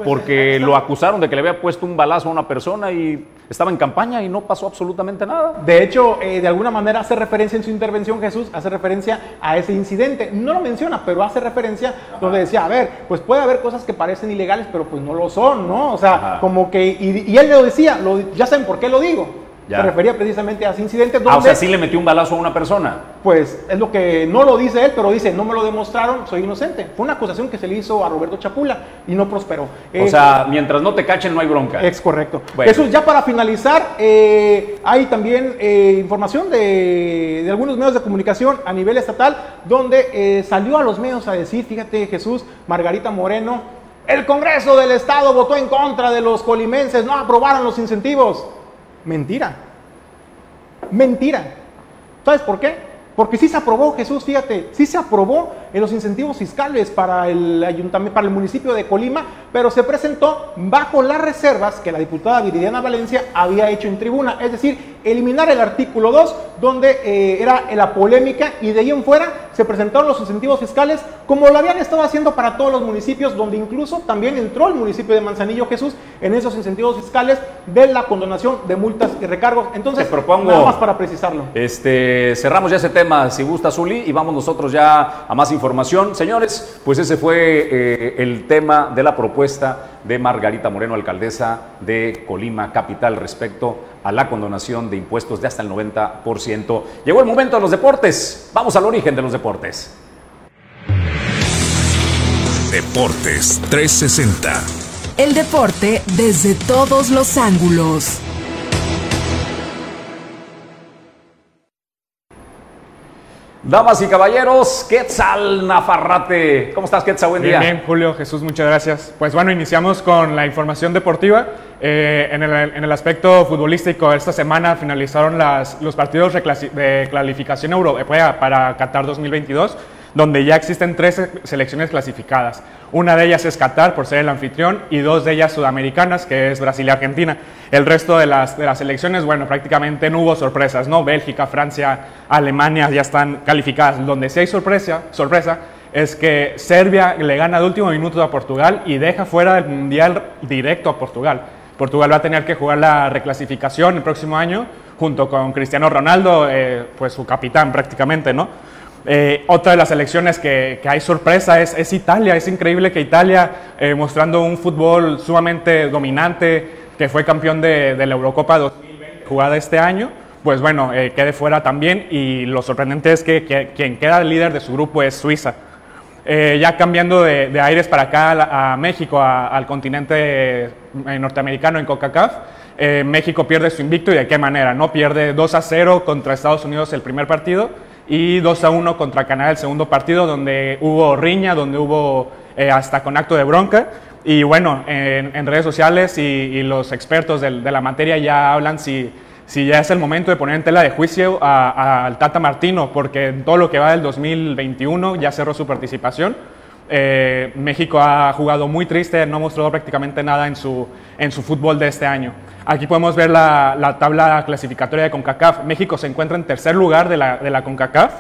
Speaker 2: Pues,
Speaker 1: Porque lo acusaron de que le había puesto un balazo a una persona y estaba en campaña y no pasó absolutamente nada.
Speaker 2: De hecho, eh, de alguna manera hace referencia en su intervención, Jesús, hace referencia a ese incidente. No lo menciona, pero hace referencia donde decía, a ver, pues puede haber cosas que parecen ilegales, pero pues no lo son, ¿no? O sea,
Speaker 1: Ajá.
Speaker 2: como que, y, y él lo decía, lo- ya saben por qué lo digo.
Speaker 1: Ya.
Speaker 2: Se refería precisamente a ese incidente donde,
Speaker 1: Ah, o sea, sí le metió un balazo a una persona.
Speaker 2: pues, es lo que no lo dice él, pero dice, no me lo demostraron, soy inocente. Fue una acusación que se le hizo a Roberto Chapula y no prosperó.
Speaker 1: O sea, mientras no te cachen no hay bronca.
Speaker 2: Es correcto.
Speaker 1: Bueno.
Speaker 2: Jesús, ya para finalizar, eh, hay también eh, información de, de algunos medios de comunicación a nivel estatal, donde eh, salió a los medios a decir, fíjate Jesús, Margarita Moreno, el Congreso del Estado votó en contra de los colimenses, no aprobaron los incentivos. Mentira. Mentira. ¿Sabes por qué? Porque sí se aprobó, Jesús, fíjate, sí se aprobó en los incentivos fiscales para el ayuntamiento, para el municipio de Colima, pero se presentó bajo las reservas que la diputada Viridiana Valencia había hecho en tribuna, es decir, eliminar el artículo 2, donde eh, era la polémica, y de ahí en fuera se presentaron los incentivos fiscales como lo habían estado haciendo para todos los municipios, donde incluso también entró el municipio de Manzanillo Jesús en esos incentivos fiscales de la condonación de multas y recargos. Entonces,
Speaker 1: Te propongo-
Speaker 2: nada más para precisarlo.
Speaker 1: Este, cerramos ya ese tema, si gusta Zuli, y vamos nosotros ya a más información. Señores, pues ese fue eh, el tema de la propuesta de Margarita Moreno, alcaldesa de Colima Capital, respecto a la condonación de impuestos de hasta el 90%. Llegó el momento de los deportes. Vamos al origen de los deportes.
Speaker 8: Deportes 360.
Speaker 9: El deporte desde todos los ángulos.
Speaker 1: Damas y caballeros, Quetzal Nafarrate. ¿Cómo estás, Quetzal? Buen
Speaker 10: Bien,
Speaker 1: día.
Speaker 10: bien, Julio, Jesús, muchas gracias. Pues bueno, iniciamos con la información deportiva. Eh, en, el, en el aspecto futbolístico, esta semana finalizaron las, los partidos de clasificación europea para Qatar 2022, donde ya existen tres selecciones clasificadas. Una de ellas es Qatar, por ser el anfitrión, y dos de ellas sudamericanas, que es Brasil y Argentina. El resto de las, de las selecciones, bueno, prácticamente no hubo sorpresas, ¿no? Bélgica, Francia, Alemania ya están calificadas. Donde sí hay sorpresa, sorpresa es que Serbia le gana de último minuto a Portugal y deja fuera del Mundial directo a Portugal. Portugal va a tener que jugar la reclasificación el próximo año junto con Cristiano Ronaldo, eh, pues su capitán prácticamente, ¿no? Eh, otra de las selecciones que, hay sorpresa es, Italia. Es increíble que Italia, eh, mostrando un fútbol sumamente dominante, que fue campeón de, la Eurocopa 2020 jugada este año, pues bueno, eh, quede fuera también. Y lo sorprendente es que, quien queda líder de su grupo es Suiza. Ya cambiando de, de aires para acá a, México, al continente norteamericano en CONCACAF, México pierde su invicto y de qué manera, ¿no? Pierde 2 a 0 contra Estados Unidos el primer partido y 2 a 1 contra Canadá el segundo partido, donde hubo riña, donde hubo eh, hasta con acto de bronca. Y bueno, en, en redes sociales y, y los expertos del- de, la materia ya hablan si, si ya es el momento de poner en tela de juicio al Tata Martino, porque en todo lo que va del 2021 ya cerró su participación. Eh, México ha jugado muy triste, no ha mostrado prácticamente nada en su, en su fútbol de este año. Aquí podemos ver la, la tabla clasificatoria de CONCACAF. México se encuentra en tercer lugar de la, de la CONCACAF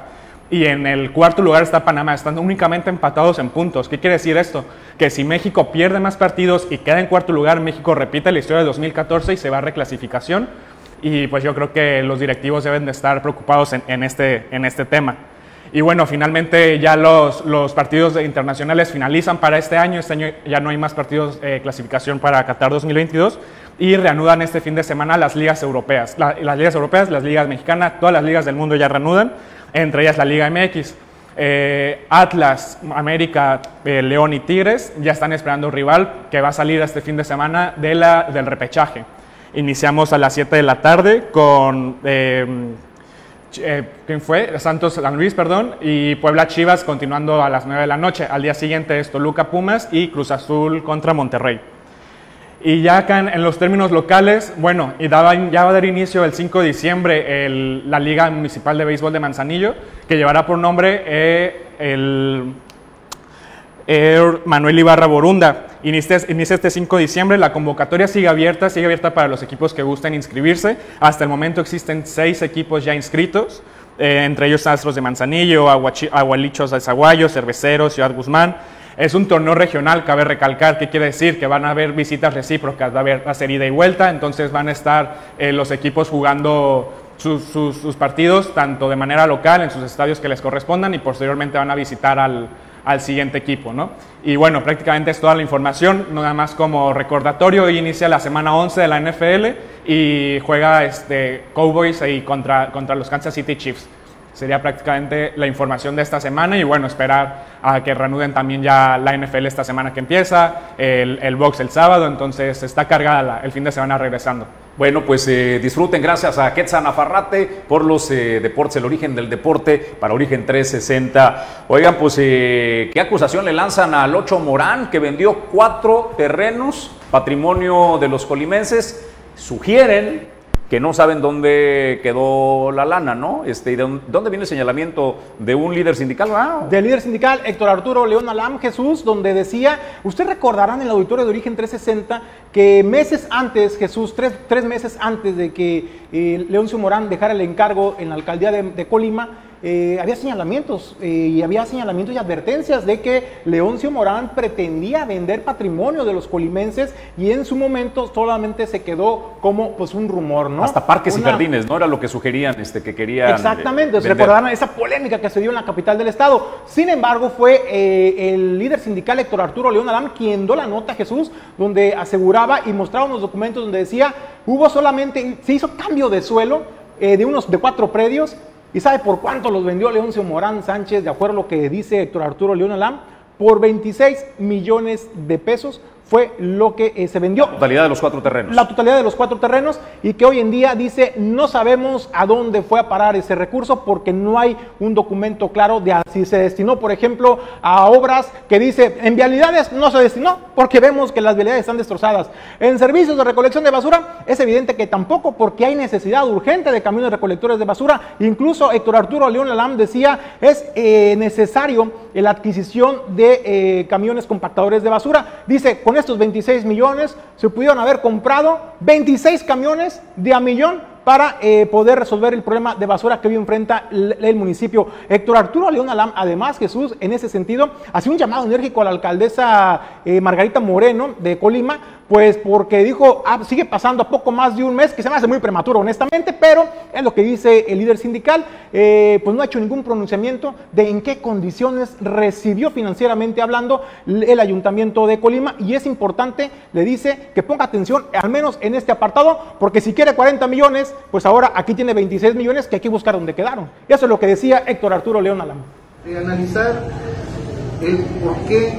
Speaker 10: y en el cuarto lugar está Panamá, están únicamente empatados en puntos. ¿Qué quiere decir esto? Que si México pierde más partidos y queda en cuarto lugar, México repite la historia de 2014 y se va a reclasificación. Y pues yo creo que los directivos deben de estar preocupados en este, en este tema. Y bueno, finalmente ya los, los partidos internacionales finalizan para este año. Este año ya no hay más partidos eh, clasificación para Qatar 2022 y reanudan este fin de semana las ligas europeas. La, las ligas europeas, las ligas mexicanas, todas las ligas del mundo ya reanudan entre ellas la Liga MX. Eh, Atlas, América, eh, León y Tigres ya están esperando un rival que va a salir este fin de semana de la, del repechaje. Iniciamos a las 7 de la tarde con, eh, ¿quién fue? Santos San Luis, perdón, y Puebla Chivas continuando a las 9 de la noche. Al día siguiente es Toluca Pumas y Cruz Azul contra Monterrey. Y ya acá en, los términos locales, bueno, y daba, ya va a dar inicio el 5 de diciembre la Liga Municipal de Béisbol de Manzanillo, que llevará por nombre eh, el, Manuel Ibarra Borunda. Inicia, inicia, este 5 de diciembre, la convocatoria sigue abierta, sigue abierta para los equipos que gusten inscribirse. Hasta el momento existen seis equipos ya inscritos, eh, entre ellos Astros de Manzanillo, Agualichos de Zaguayo, Cerveceros, Ciudad Guzmán. Es un torneo regional, cabe recalcar, ¿qué quiere decir? Que van a haber visitas recíprocas, va a haber hacer ida y vuelta, entonces van a estar eh, los equipos jugando sus, sus, partidos tanto de manera local en sus estadios que les correspondan y posteriormente van a visitar al, al siguiente equipo, ¿no? Y bueno, prácticamente es toda la información, nada más como recordatorio, hoy inicia la semana 11 de la NFL y juega este, Cowboys ahí contra, contra los Kansas City Chiefs. Sería prácticamente la información de esta semana y bueno, esperar a que reanuden también ya la NFL esta semana que empieza, el box el sábado, entonces está cargada el fin de semana regresando.
Speaker 1: Bueno, pues eh, disfruten gracias a Quetzal Nafarrate por los eh, deportes, el origen del deporte para Origen 360. Oigan, pues, eh, ¿qué acusación le lanzan al Ocho Morán que vendió cuatro terrenos, patrimonio de los colimenses? Sugieren que no saben dónde quedó la lana, ¿no? Este, ¿y de dónde viene el señalamiento de un líder sindical?
Speaker 2: Ah. Del líder sindical, Héctor Arturo León Alam Jesús, donde decía, usted recordarán en el auditorio de Origen 360 que meses antes, Jesús, tres, tres meses antes de que eh, Leoncio Morán dejara el encargo en la alcaldía de Colima, eh, había señalamientos eh, y había señalamientos y advertencias de que Leoncio Morán pretendía vender patrimonio de los colimenses y en su momento solamente se quedó como pues un rumor, ¿no?
Speaker 1: Hasta parques y jardines, ¿no? Era lo que sugerían, este, que querían.
Speaker 2: Exactamente, se recordaron esa polémica que se dio en la capital del estado. Sin embargo, fue eh, el líder sindical Héctor Arturo León Adam quien dio la nota a Jesús, donde aseguraba y mostraba unos documentos donde decía, hubo solamente, se hizo cambio de suelo de unos de cuatro predios ¿Y sabe por cuánto los vendió Leoncio Morán Sánchez, de acuerdo a lo que dice Héctor Arturo León Alam? Por 26 millones de pesos fue lo que eh, se vendió.
Speaker 1: La totalidad de los cuatro terrenos.
Speaker 2: La totalidad de los cuatro terrenos y que hoy en día dice no sabemos a dónde fue a parar ese recurso porque no hay un documento claro de si se destinó, por ejemplo, a obras que dice en vialidades no se destinó porque vemos que las vialidades están destrozadas. En servicios de recolección de basura es evidente que tampoco porque hay necesidad urgente de camiones recolectores de basura. Incluso Héctor Arturo León Lalam decía es eh, necesario la adquisición de eh, camiones compactadores de basura. Dice, con estos 26 millones se pudieron haber comprado 26 camiones de a millón para eh, poder resolver el problema de basura que hoy enfrenta el, municipio. Héctor Arturo León Alam, además Jesús, en ese sentido, hace un llamado enérgico a la alcaldesa eh, Margarita Moreno de Colima, pues porque dijo, ah, sigue pasando a poco más de un mes, que se me hace muy prematuro honestamente, pero es lo que dice el líder sindical, eh, pues no ha hecho ningún pronunciamiento de en qué condiciones recibió financieramente hablando el ayuntamiento de Colima y es importante, le dice, que ponga atención al menos en este apartado, porque si quiere 40 millones, pues ahora aquí tiene 26 millones que hay que buscar dónde quedaron. Y eso es lo que decía Héctor Arturo León Alam.
Speaker 11: De analizar el por qué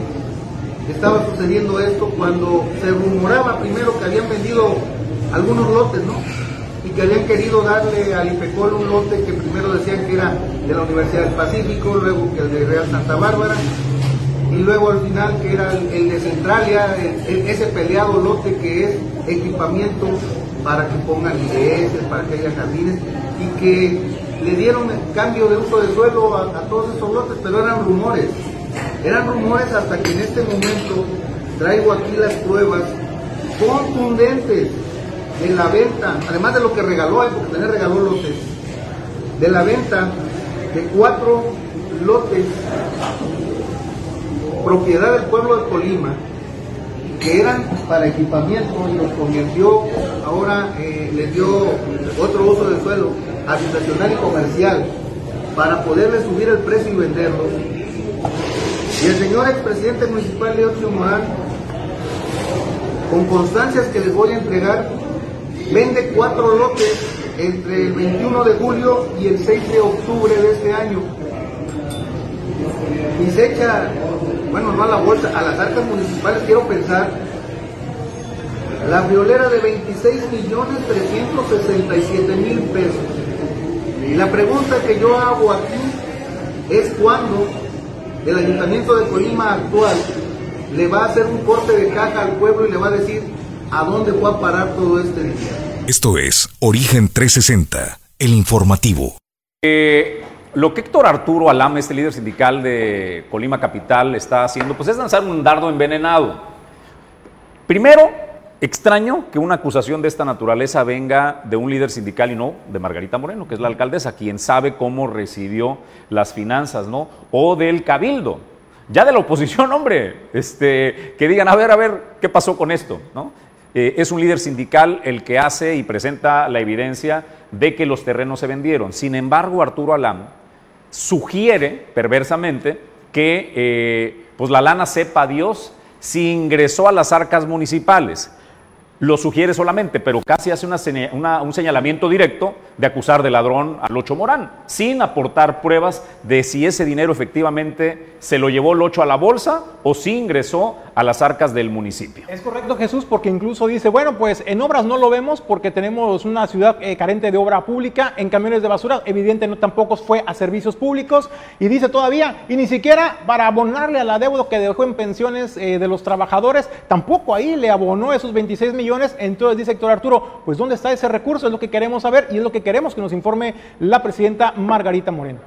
Speaker 11: estaba sucediendo esto cuando se rumoraba primero que habían vendido algunos lotes, ¿no? Y que habían querido darle al IPECOL un lote que primero decían que era de la Universidad del Pacífico, luego que el de Real Santa Bárbara, y luego al final que era el, de Centralia, ese peleado lote que es equipamiento para que pongan iglesias, para que haya jardines, y que le dieron cambio de uso de suelo a todos esos lotes, pero eran rumores Eran rumores hasta que en este momento traigo aquí las pruebas contundentes de la venta, además de lo que regaló, porque también regaló lotes, de la venta de cuatro lotes, propiedad del pueblo de Colima, que eran para equipamiento y los convirtió, ahora eh, les dio otro uso de suelo, habitacional y comercial, para poderle subir el precio y venderlos. Y el señor expresidente municipal Leocio Morán, con constancias que les voy a entregar, vende cuatro lotes entre el 21 de julio y el 6 de octubre de este año. Y se echa, bueno, no a la bolsa, a las arcas municipales, quiero pensar, la violera de 26 millones 367 mil pesos. Y la pregunta que yo hago aquí es cuándo el ayuntamiento de Colima actual le va a hacer un corte de caja al pueblo y le va a decir a dónde fue a parar todo este dinero.
Speaker 8: Esto es Origen 360, el informativo.
Speaker 1: Eh, lo que Héctor Arturo Alame, este líder sindical de Colima Capital, está haciendo, pues es lanzar un dardo envenenado. Primero, extraño que una acusación de esta naturaleza venga de un líder sindical y no de Margarita Moreno, que es la alcaldesa, quien sabe cómo recibió las finanzas, ¿no? O del cabildo. Ya de la oposición, hombre, este, que digan, a ver, a ver, ¿qué pasó con esto? ¿no? Eh, es un líder sindical el que hace y presenta la evidencia de que los terrenos se vendieron. Sin embargo, Arturo Alam sugiere perversamente que eh, pues la lana sepa Dios si ingresó a las arcas municipales lo sugiere solamente, pero casi hace un señalamiento directo de acusar de ladrón al Ocho Morán, sin aportar pruebas de si ese dinero efectivamente se lo llevó el Ocho a la bolsa o si ingresó a las arcas del municipio.
Speaker 2: Es correcto, Jesús, porque incluso dice, bueno, pues en obras no lo vemos porque tenemos una ciudad eh, carente de obra pública, en camiones de basura, evidente tampoco fue a servicios públicos, y dice todavía, y ni siquiera para abonarle a la deuda que dejó en pensiones eh, de los trabajadores, tampoco ahí le abonó esos 26 millones entonces dice Héctor Arturo, pues ¿dónde está ese recurso? Es lo que queremos saber y es lo que queremos que nos informe la presidenta Margarita Moreno.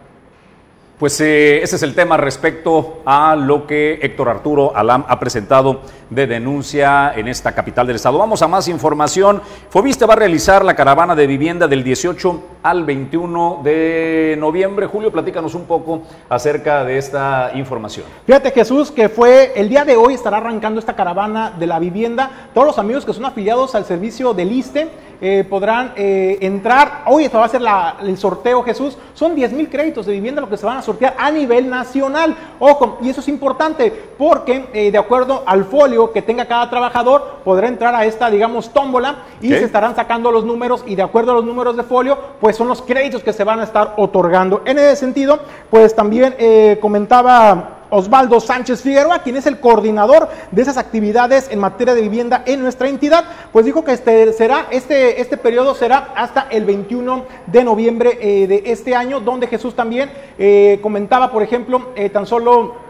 Speaker 1: Pues eh, ese es el tema respecto a lo que Héctor Arturo Alam ha presentado de denuncia en esta capital del estado. Vamos a más información. Fobiste va a realizar la caravana de vivienda del 18 al 21 de noviembre. Julio, platícanos un poco acerca de esta información.
Speaker 2: Fíjate Jesús que fue el día de hoy estará arrancando esta caravana de la vivienda. Todos los amigos que son afiliados al servicio del ISTE eh, podrán eh, entrar. Hoy esto va a ser el sorteo, Jesús. Son 10 mil créditos de vivienda lo que se van a sortear a nivel nacional. Ojo, y eso es importante porque eh, de acuerdo al folio que tenga cada trabajador, podrá entrar a esta, digamos, tómbola y se estarán sacando los números y de acuerdo a los números de folio, pues son los créditos que se van a estar otorgando. En ese sentido, pues también comentaba Osvaldo Sánchez Figueroa, quien es el coordinador de esas actividades en materia de vivienda en nuestra entidad, pues dijo que este será este este periodo será hasta el 21 de noviembre eh, de este año, donde Jesús también eh, comentaba, por ejemplo, eh, tan solo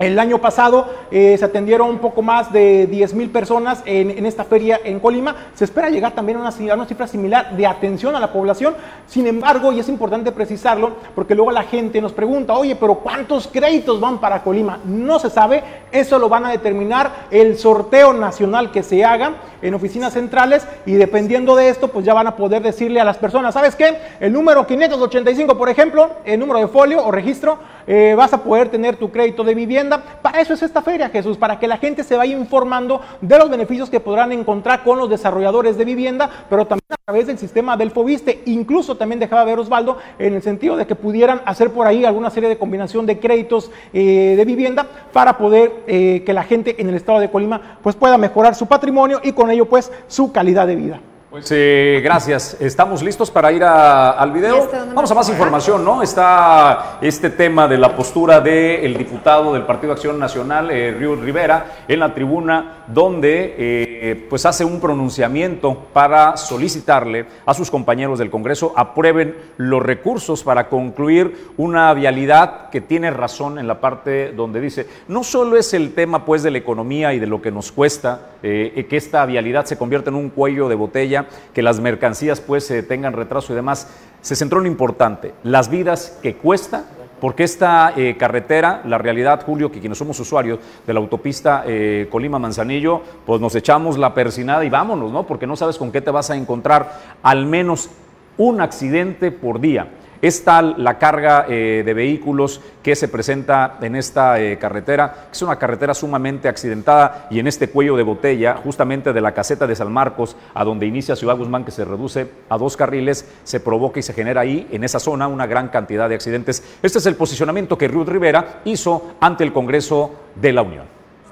Speaker 2: el año pasado eh, se atendieron un poco más de 10 mil personas en, esta feria en Colima. Se espera llegar también a una, cifra similar de atención a la población. Sin embargo, y es importante precisarlo, porque luego la gente nos pregunta, oye, pero ¿cuántos créditos van para Colima? No se sabe. Eso lo van a determinar el sorteo nacional que se haga en oficinas centrales y dependiendo de esto, pues ya van a poder decirle a las personas, ¿sabes qué? El número 585, por ejemplo, el número de folio o registro, eh, vas a poder tener tu crédito de vivienda. Para eso es esta feria, Jesús, para que la gente se vaya informando de los beneficios que podrán encontrar con los desarrolladores de vivienda, pero también a través del sistema del Fobiste. Incluso también dejaba ver Osvaldo en el sentido de que pudieran hacer por ahí alguna serie de combinación de créditos eh, de vivienda para poder eh, que la gente en el estado de Colima pues pueda mejorar su patrimonio y con ello pues su calidad de vida.
Speaker 1: Pues eh, gracias. Estamos listos para ir al video. Vamos a más información, ¿no? Está este tema de la postura del diputado del Partido Acción Nacional, eh, Río Rivera, en la tribuna, donde eh, pues hace un pronunciamiento para solicitarle a sus compañeros del Congreso aprueben los recursos para concluir una vialidad que tiene razón en la parte donde dice, no solo es el tema pues de la economía y de lo que nos cuesta que esta vialidad se convierta en un cuello de botella, que las mercancías pues tengan retraso y demás. Se centró en lo importante, las vidas que cuesta porque esta eh, carretera, la realidad, Julio, que quienes somos usuarios de la autopista eh, Colima-Manzanillo, pues nos echamos la persinada y vámonos, ¿no? Porque no sabes con qué te vas a encontrar al menos un accidente por día. Es tal la carga eh, de vehículos que se presenta en esta eh, carretera, es una carretera sumamente accidentada y en este cuello de botella, justamente de la caseta de San Marcos, a donde inicia Ciudad Guzmán, que se reduce a dos carriles, se provoca y se genera ahí, en esa zona, una gran cantidad de accidentes. Este es el posicionamiento que Ruth Rivera hizo ante el Congreso de la Unión.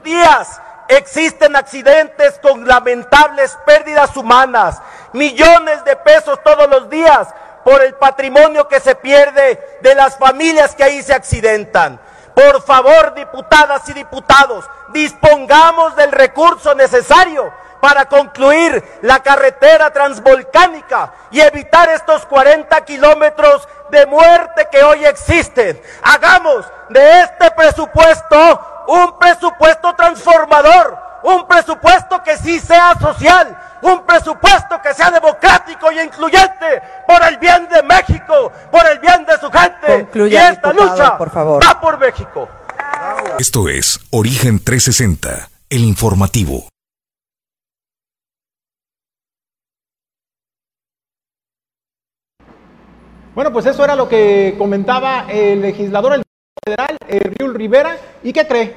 Speaker 12: Días existen accidentes con lamentables pérdidas humanas, millones de pesos todos los días por el patrimonio que se pierde de las familias que ahí se accidentan. Por favor, diputadas y diputados, dispongamos del recurso necesario para concluir la carretera transvolcánica y evitar estos 40 kilómetros de muerte que hoy existen. Hagamos de este presupuesto un presupuesto transformador, un presupuesto que sí sea social, un presupuesto que sea democrático y incluyente por el bien de México, por el bien de su gente.
Speaker 13: Concluya,
Speaker 12: y esta
Speaker 13: diputado,
Speaker 12: lucha
Speaker 13: por favor.
Speaker 12: va por México.
Speaker 8: Esto es Origen 360, el informativo.
Speaker 2: Bueno, pues eso era lo que comentaba el legislador el federal, eh, Riul Rivera. ¿Y qué cree?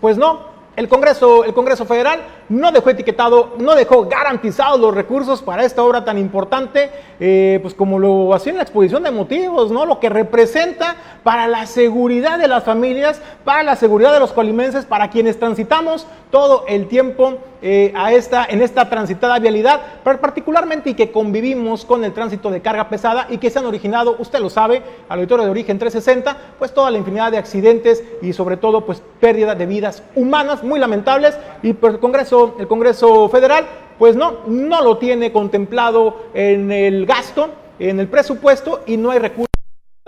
Speaker 2: Pues no, el Congreso, el Congreso Federal no dejó etiquetado, no dejó garantizados los recursos para esta obra tan importante, eh, pues como lo hacía en la exposición de motivos, ¿no? Lo que representa para la seguridad de las familias, para la seguridad de los colimenses, para quienes transitamos todo el tiempo eh, a esta, en esta transitada vialidad, pero particularmente y que convivimos con el tránsito de carga pesada y que se han originado, usted lo sabe, al auditorio de origen 360, pues toda la infinidad de accidentes y sobre todo pues pérdida de vidas humanas muy lamentables y pues el Congreso, el Congreso Federal pues no, no lo tiene contemplado en el gasto, en el presupuesto y no hay recursos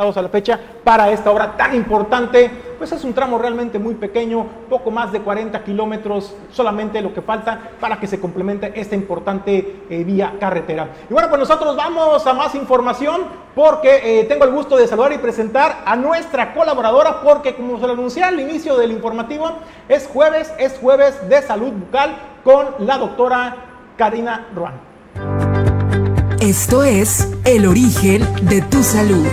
Speaker 2: a la fecha para esta obra tan importante. Pues es un tramo realmente muy pequeño, poco más de 40 kilómetros, solamente lo que falta para que se complemente esta importante eh, vía carretera. Y bueno, pues nosotros vamos a más información porque eh, tengo el gusto de saludar y presentar a nuestra colaboradora porque como se lo anuncié al inicio del informativo, es jueves, es jueves de salud bucal con la doctora Karina Ruan.
Speaker 9: Esto es El origen de tu salud.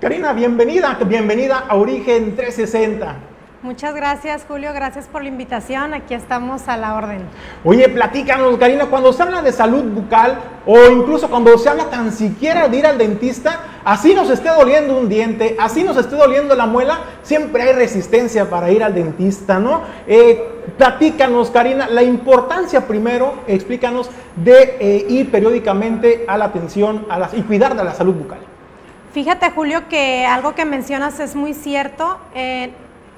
Speaker 2: Karina, bienvenida, bienvenida a Origen 360.
Speaker 14: Muchas gracias, Julio. Gracias por la invitación. Aquí estamos a la orden.
Speaker 2: Oye, platícanos, Karina, cuando se habla de salud bucal o incluso cuando se habla tan siquiera de ir al dentista, así nos esté doliendo un diente, así nos esté doliendo la muela, siempre hay resistencia para ir al dentista, ¿no? Eh, platícanos, Karina, la importancia primero, explícanos, de eh, ir periódicamente a la atención a las, y cuidar de la salud bucal.
Speaker 14: Fíjate, Julio, que algo que mencionas es muy cierto. Eh,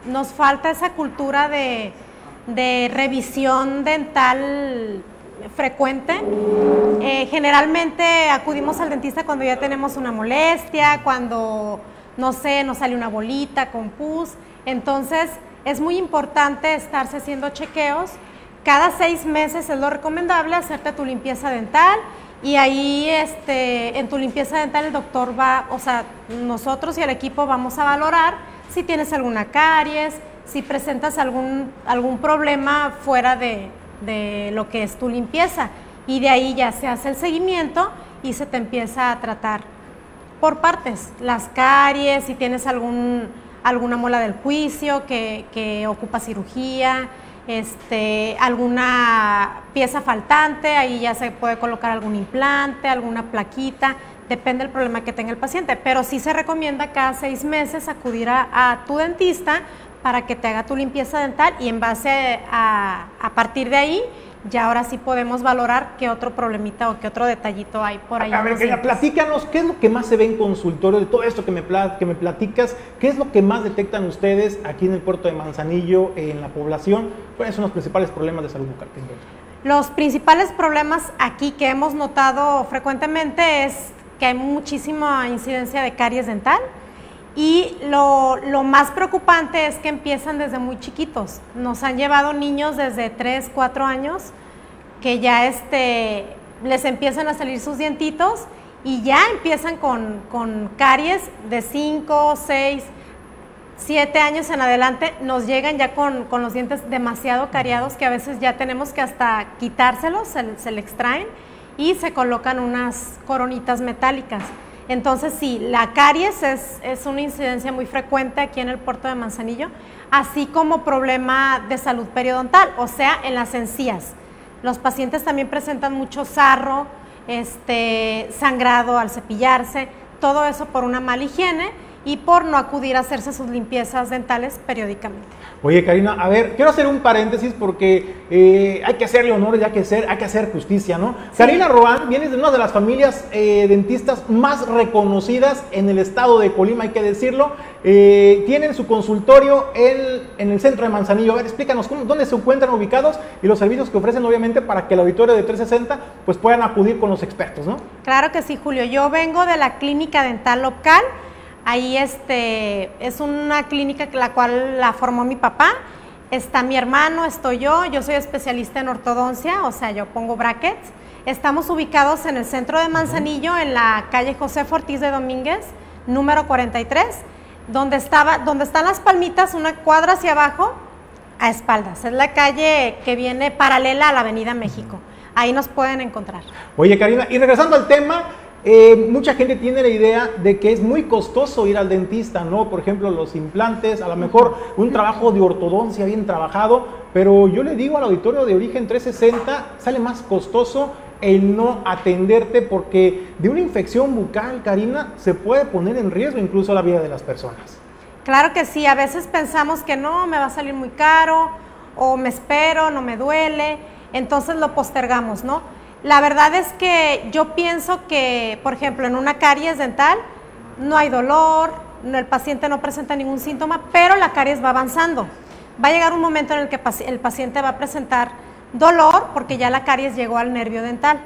Speaker 14: nos falta esa cultura de, revisión dental frecuente. Eh, generalmente acudimos al dentista cuando ya tenemos una molestia, cuando, no sé, nos sale una bolita con pus. Entonces, es muy importante estarse haciendo chequeos. Cada seis meses es lo recomendable hacerte tu limpieza dental y ahí este, en tu limpieza dental el doctor va, o sea, nosotros y el equipo vamos a valorar si tienes alguna caries, si presentas algún, algún problema fuera de, de lo que es tu limpieza. Y de ahí ya se hace el seguimiento y se te empieza a tratar por partes. Las caries, si tienes algún, alguna mola del juicio que, que ocupa cirugía, este, alguna pieza faltante, ahí ya se puede colocar algún implante, alguna plaquita depende del problema que tenga el paciente, pero sí se recomienda cada seis meses acudir a, tu dentista para que te haga tu limpieza dental y en base a, a partir de ahí ya ahora sí podemos valorar qué otro problemita o qué otro detallito hay por ahí.
Speaker 2: A ver, Karina, platícanos, ¿qué es lo que más se ve en consultorio de todo esto que me, que me platicas? ¿Qué es lo que más detectan ustedes aquí en el puerto de Manzanillo, en la población? ¿Cuáles son los principales problemas de salud bucal que?
Speaker 14: Los principales problemas aquí que hemos notado frecuentemente es que hay muchísima incidencia de caries dental. Y lo, lo, más preocupante es que empiezan desde muy chiquitos. Nos han llevado niños desde 3, 4 años que ya este, les empiezan a salir sus dientitos y ya empiezan con, con caries de 5, 6, 7 años en adelante, nos llegan ya con, con, los dientes demasiado cariados que a veces ya tenemos que hasta quitárselos, se, se le extraen y se colocan unas coronitas metálicas. Entonces, sí, la caries es, es, una incidencia muy frecuente aquí en el puerto de Manzanillo, así como problema de salud periodontal, o sea, en las encías. Los pacientes también presentan mucho sarro, este, sangrado al cepillarse, todo eso por una mala higiene y por no acudir a hacerse sus limpiezas dentales periódicamente.
Speaker 2: Oye, Karina, a ver, quiero hacer un paréntesis porque eh, hay que hacerle honores, hay que hacer, hay que hacer justicia, ¿no? Karina Roán viene de una de las familias eh, dentistas más reconocidas en el estado de Colima, hay que decirlo. Eh, tienen su consultorio en, en, el centro de Manzanillo. A ver, explícanos cómo, dónde se encuentran ubicados y los servicios que ofrecen, obviamente, para que el auditorio de 360 pues, puedan acudir con los expertos, ¿no?
Speaker 14: Claro que sí, Julio. Yo vengo de la clínica dental local. Ahí este, es una clínica la cual la formó mi papá. Está mi hermano, estoy yo, yo soy especialista en ortodoncia, o sea, yo pongo brackets. Estamos ubicados en el centro de Manzanillo, en la calle José Ortiz de Domínguez, número 43, donde, estaba, donde están las palmitas, una cuadra hacia abajo, a espaldas. Es la calle que viene paralela a la Avenida México. Ahí nos pueden encontrar.
Speaker 2: Oye, Karina, y regresando al tema, eh, mucha gente tiene la idea de que es muy costoso ir al dentista, ¿no? Por ejemplo, los implantes, a lo mejor un trabajo de ortodoncia bien trabajado, pero yo le digo al auditorio de origen 360, sale más costoso el no atenderte porque de una infección bucal, Karina, se puede poner en riesgo incluso la vida de las personas.
Speaker 14: Claro que sí, a veces pensamos que no, me va a salir muy caro, o me espero, no me duele, entonces lo postergamos, ¿no? La verdad es que yo pienso que, por ejemplo, en una caries dental no hay dolor, el paciente no presenta ningún síntoma, pero la caries va avanzando. Va a llegar un momento en el que el paciente va a presentar dolor porque ya la caries llegó al nervio dental.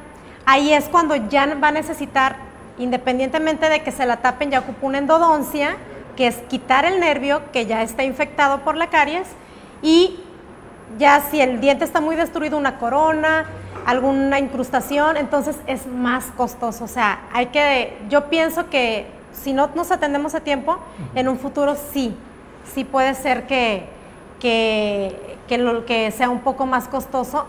Speaker 14: Ahí es cuando ya va a necesitar, independientemente de que se la tapen, ya ocupa una endodoncia, que es quitar el nervio que ya está infectado por la caries y ya si el diente está muy destruido, una corona, alguna incrustación, entonces es más costoso. O sea, hay que, yo pienso que si no nos atendemos a tiempo, en un futuro sí, sí puede ser que, que, que, lo, que sea un poco más costoso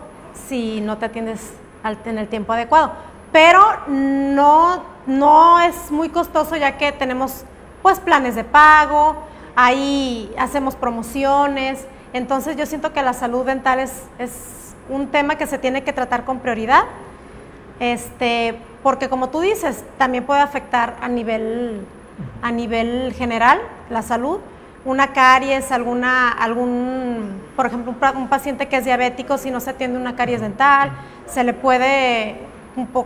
Speaker 14: si no te atiendes al, en el tiempo adecuado. Pero no, no es muy costoso ya que tenemos pues planes de pago, ahí hacemos promociones, entonces yo siento que la salud dental es, es un tema que se tiene que tratar con prioridad, este, porque como tú dices, también puede afectar a nivel, a nivel general la salud. Una caries, alguna, algún, por ejemplo, un, paciente que es diabético, si no se atiende una caries dental, se le puede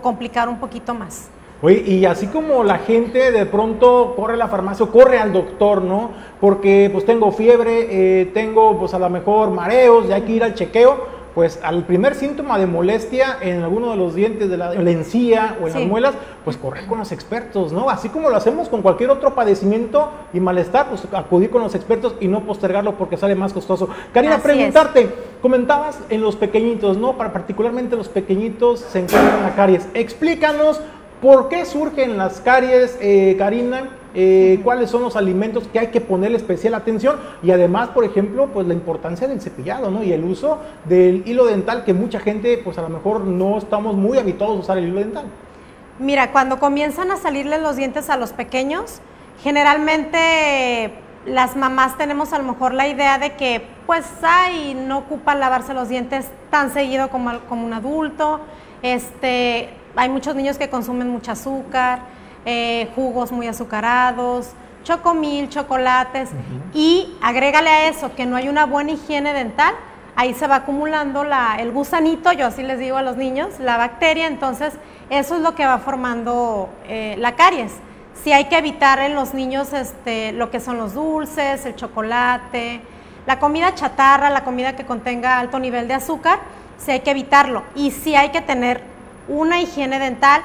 Speaker 14: complicar un poquito más.
Speaker 2: Oye, y así como la gente de pronto corre a la farmacia corre al doctor, ¿no? Porque pues tengo fiebre, eh, tengo pues a lo mejor mareos, ya hay que ir al chequeo pues al primer síntoma de molestia en alguno de los dientes de la, encía o en las muelas, pues correr con los expertos, ¿no? Así como lo hacemos con cualquier otro padecimiento y malestar, pues acudir con los expertos y no postergarlo porque sale más costoso. Karina, preguntarte, comentabas en los pequeñitos, ¿no? Para particularmente los pequeñitos se encuentran la caries. Explícanos por qué surgen las caries, eh, Karina eh, cuáles son los alimentos que hay que ponerle especial atención y además, por ejemplo, pues la importancia del cepillado, ¿no? Y el uso del hilo dental que mucha gente, pues a lo mejor no estamos muy habituados a usar el hilo dental.
Speaker 14: Mira, cuando comienzan a salirle los dientes a los pequeños, generalmente las mamás tenemos a lo mejor la idea de que pues ay, no ocupan lavarse los dientes tan seguido como, como un adulto. Este, hay muchos niños que consumen mucho azúcar eh, jugos muy azucarados, chocomil, chocolates y agrégale a eso que no hay una buena higiene dental, ahí se va acumulando la, el gusanito, yo así les digo a los niños, la bacteria, entonces eso es lo que va formando eh, la caries. Si hay que evitar en los niños este, lo que son los dulces, el chocolate, la comida chatarra, la comida que contenga alto nivel de azúcar, si hay que evitarlo. Y si hay que tener una higiene dental,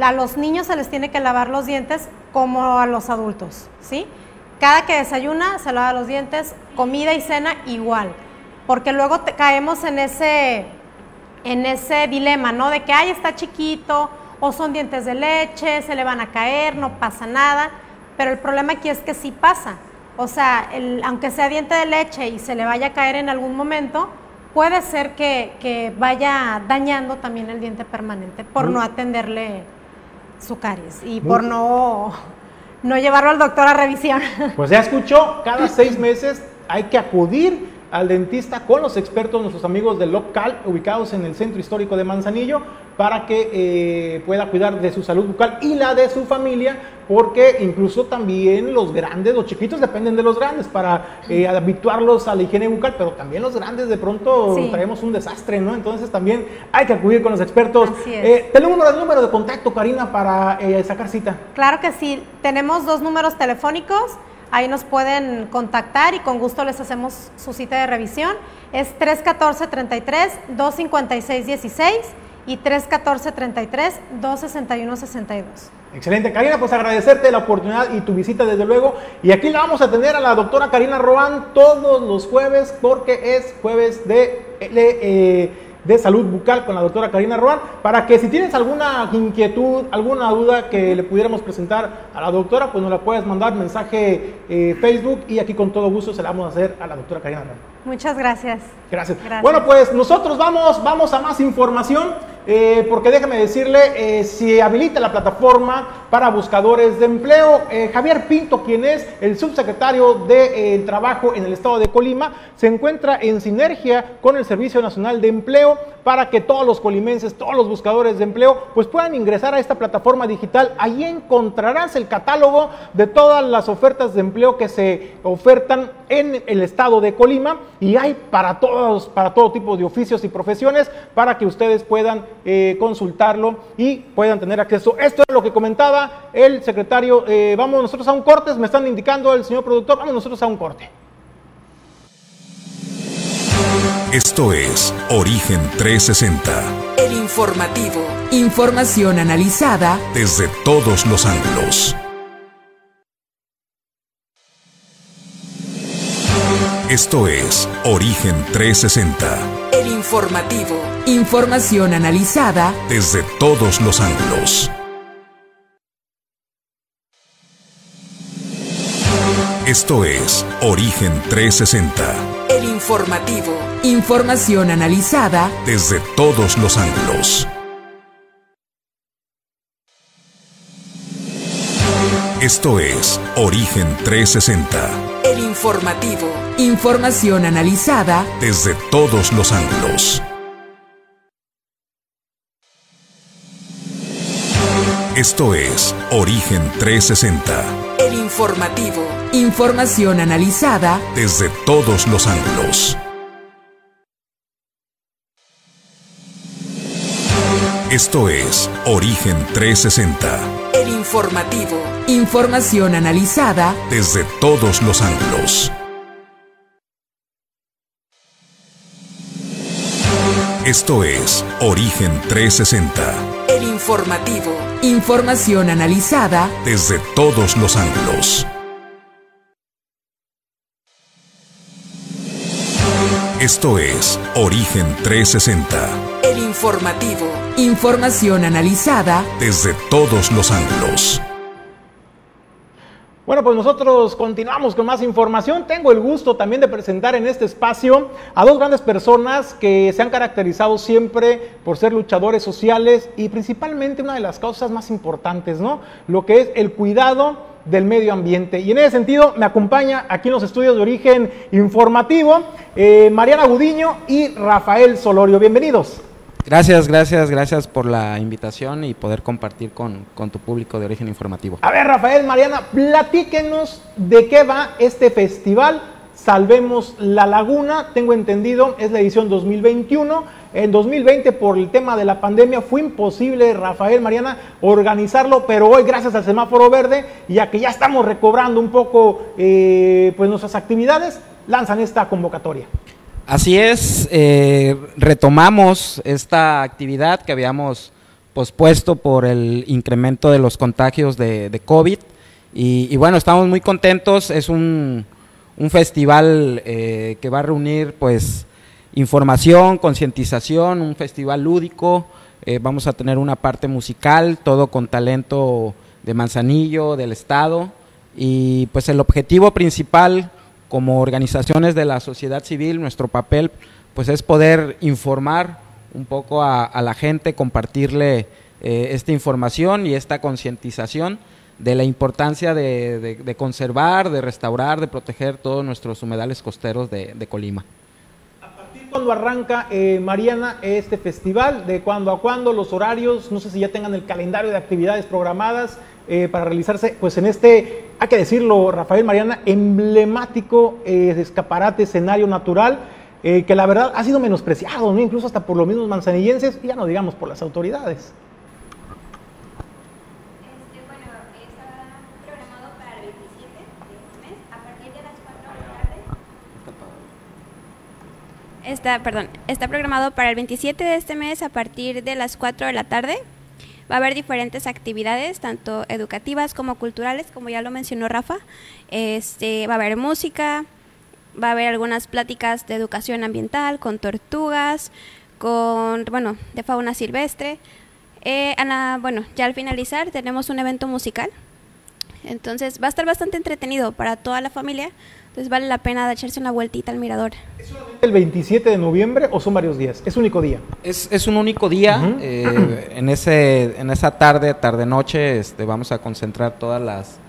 Speaker 14: a los niños se les tiene que lavar los dientes como a los adultos, ¿sí? Cada que desayuna se lava los dientes, comida y cena igual, porque luego caemos en ese, en ese dilema, ¿no? De que, ay, está chiquito o son dientes de leche, se le van a caer, no pasa nada, pero el problema aquí es que sí pasa. O sea, el- aunque sea diente de leche y se le vaya a caer en algún momento, puede ser que, que vaya dañando también el diente permanente por no atenderle su caries y
Speaker 2: Muy-
Speaker 14: por no, no llevarlo al doctor a revisión.
Speaker 2: Pues ya escuchó, cada seis meses hay que acudir al dentista con los expertos, nuestros amigos del local, ubicados en el centro histórico de Manzanillo, para que eh, pueda cuidar de su salud bucal y la de su familia, porque incluso también los grandes, los chiquitos dependen de los grandes para eh, habituarlos a la higiene bucal, pero también los grandes de pronto
Speaker 14: Sí.
Speaker 2: traemos un desastre, ¿no? Entonces también hay que acudir con los expertos. Eh, tenemos el número de contacto, Karina, para eh, sacar cita.
Speaker 14: Claro que sí, tenemos dos números telefónicos, ahí nos pueden contactar y con gusto les hacemos su cita de revisión. Es 314-33-256-16 y 314-33-261-62.
Speaker 2: Excelente, Karina, pues agradecerte la oportunidad y tu visita desde luego. Y aquí la vamos a tener a la doctora Karina Roan todos los jueves porque es jueves de, de, eh, de salud bucal con la doctora Karina Roan para que si tienes alguna inquietud, alguna duda que le pudiéramos presentar a la doctora, pues nos la puedes mandar mensaje eh, Facebook y aquí con todo gusto se la vamos a hacer a la doctora Karina Roan.
Speaker 14: Muchas gracias.
Speaker 2: Gracias.
Speaker 14: Gracias.
Speaker 2: Bueno, pues nosotros vamos, vamos a más información, eh, porque déjame decirle, eh, si habilita la plataforma para buscadores de empleo, eh, Javier Pinto, quien es el subsecretario de eh, Trabajo en el estado de Colima, se encuentra en sinergia con el Servicio Nacional de Empleo para que todos los colimenses, todos los buscadores de empleo, pues puedan ingresar a esta plataforma digital. Ahí encontrarás el catálogo de todas las ofertas de empleo que se ofertan en el estado de Colima y hay para todos, para todo tipo de oficios y profesiones para que ustedes puedan eh, consultarlo y puedan tener acceso. Esto es lo que comentaba el secretario. Eh, vamos nosotros a un corte, me están indicando el señor productor, vamos nosotros a un corte.
Speaker 8: Esto es Origen 360,
Speaker 9: El informativo. Información analizada
Speaker 8: desde todos los ángulos. Esto es Origen 360,
Speaker 9: El informativo. Información analizada
Speaker 8: desde todos los ángulos. Esto es Origen 360,
Speaker 9: El informativo. Información analizada
Speaker 8: desde todos los ángulos. Esto es Origen 360,
Speaker 9: El informativo. Información analizada
Speaker 8: desde todos los ángulos. Esto es Origen 360,
Speaker 9: El informativo. Información analizada
Speaker 8: desde todos los ángulos. Esto es Origen 360,
Speaker 9: El informativo. Información analizada
Speaker 8: desde todos los ángulos. Esto es Origen 360,
Speaker 9: El informativo. Información analizada
Speaker 8: desde todos los ángulos. Esto es Origen 360,
Speaker 9: El informativo. Información analizada
Speaker 8: desde todos los ángulos.
Speaker 2: Bueno, pues nosotros continuamos con más información. Tengo el gusto también de presentar en este espacio a dos grandes personas que se han caracterizado siempre por ser luchadores sociales y principalmente una de las causas más importantes, ¿no? Lo que es el cuidado del medio ambiente. Y en ese sentido me acompaña aquí en los estudios de origen informativo eh, Mariana Gudiño y Rafael Solorio. Bienvenidos.
Speaker 13: Gracias, gracias, gracias por la invitación y poder compartir con, con tu público de origen informativo.
Speaker 2: A ver, Rafael, Mariana, platíquenos de qué va este festival. Salvemos la Laguna, tengo entendido, es la edición 2021. En 2020, por el tema de la pandemia, fue imposible, Rafael, Mariana, organizarlo, pero hoy, gracias al semáforo verde, ya que ya estamos recobrando un poco eh, pues nuestras actividades, lanzan esta convocatoria.
Speaker 13: Así es, eh, retomamos esta actividad que habíamos pospuesto por el incremento de los contagios de, COVID. Y, bueno, estamos muy contentos, es un, un festival eh, que va a reunir pues información, concientización, un festival lúdico. Eh, vamos a tener una parte musical, todo con talento de Manzanillo, del Estado, y pues el objetivo principal como organizaciones de la sociedad civil, nuestro papel pues es poder informar un poco a, la gente, compartirle eh, esta información y esta concientización de la importancia de, conservar, de restaurar, de proteger todos nuestros humedales costeros de, Colima.
Speaker 2: ¿A partir cuando arranca, eh, Mariana, este festival? ¿De cuándo a cuándo? ¿Los horarios? No sé si ya tengan el calendario de actividades programadas eh, para realizarse, pues en este, hay que decirlo, Rafael Mariana, emblemático eh, escaparate, escenario natural. que la verdad ha sido menospreciado, ¿no? incluso hasta por los mismos manzanillenses, y ya no digamos por las autoridades.
Speaker 15: Está, perdón, está programado para el 27 de este mes a partir de las 4 de la tarde. Va a haber diferentes actividades, tanto educativas como culturales, como ya lo mencionó Rafa. Este, va a haber música, va a haber algunas pláticas de educación ambiental con tortugas, con, bueno, de fauna silvestre. Eh, Ana, bueno, ya al finalizar tenemos un evento musical. Entonces va a estar bastante entretenido para toda la familia. Entonces vale la pena echarse una vueltita al mirador.
Speaker 2: ¿Es solamente el 27 de noviembre o son varios días? ¿Es un único día?
Speaker 13: Es, un único día. Eh, en, ese, en esa tarde, tarde-noche, este, vamos a concentrar todas las,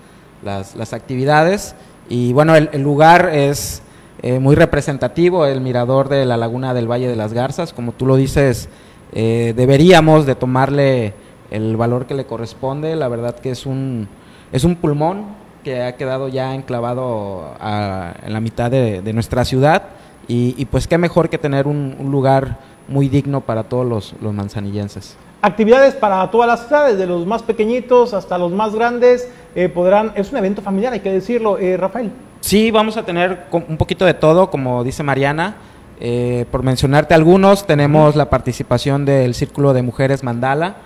Speaker 13: las, actividades. Y bueno, el, lugar es eh, muy representativo, el mirador de la laguna del Valle de las Garzas. Como tú lo dices, eh, deberíamos de tomarle el valor que le corresponde. La verdad que es un, es un pulmón que ha quedado ya enclavado en la mitad de, nuestra ciudad y, pues qué mejor que tener un, lugar muy digno para todos los, manzanillenses.
Speaker 2: Actividades para todas las ciudades, de los más pequeñitos hasta los más grandes, eh, podrán, es un evento familiar, hay que decirlo, eh, Rafael.
Speaker 13: Sí, vamos a tener un poquito de todo, como dice Mariana. Eh, por mencionarte algunos, tenemos la participación del Círculo de Mujeres Mandala,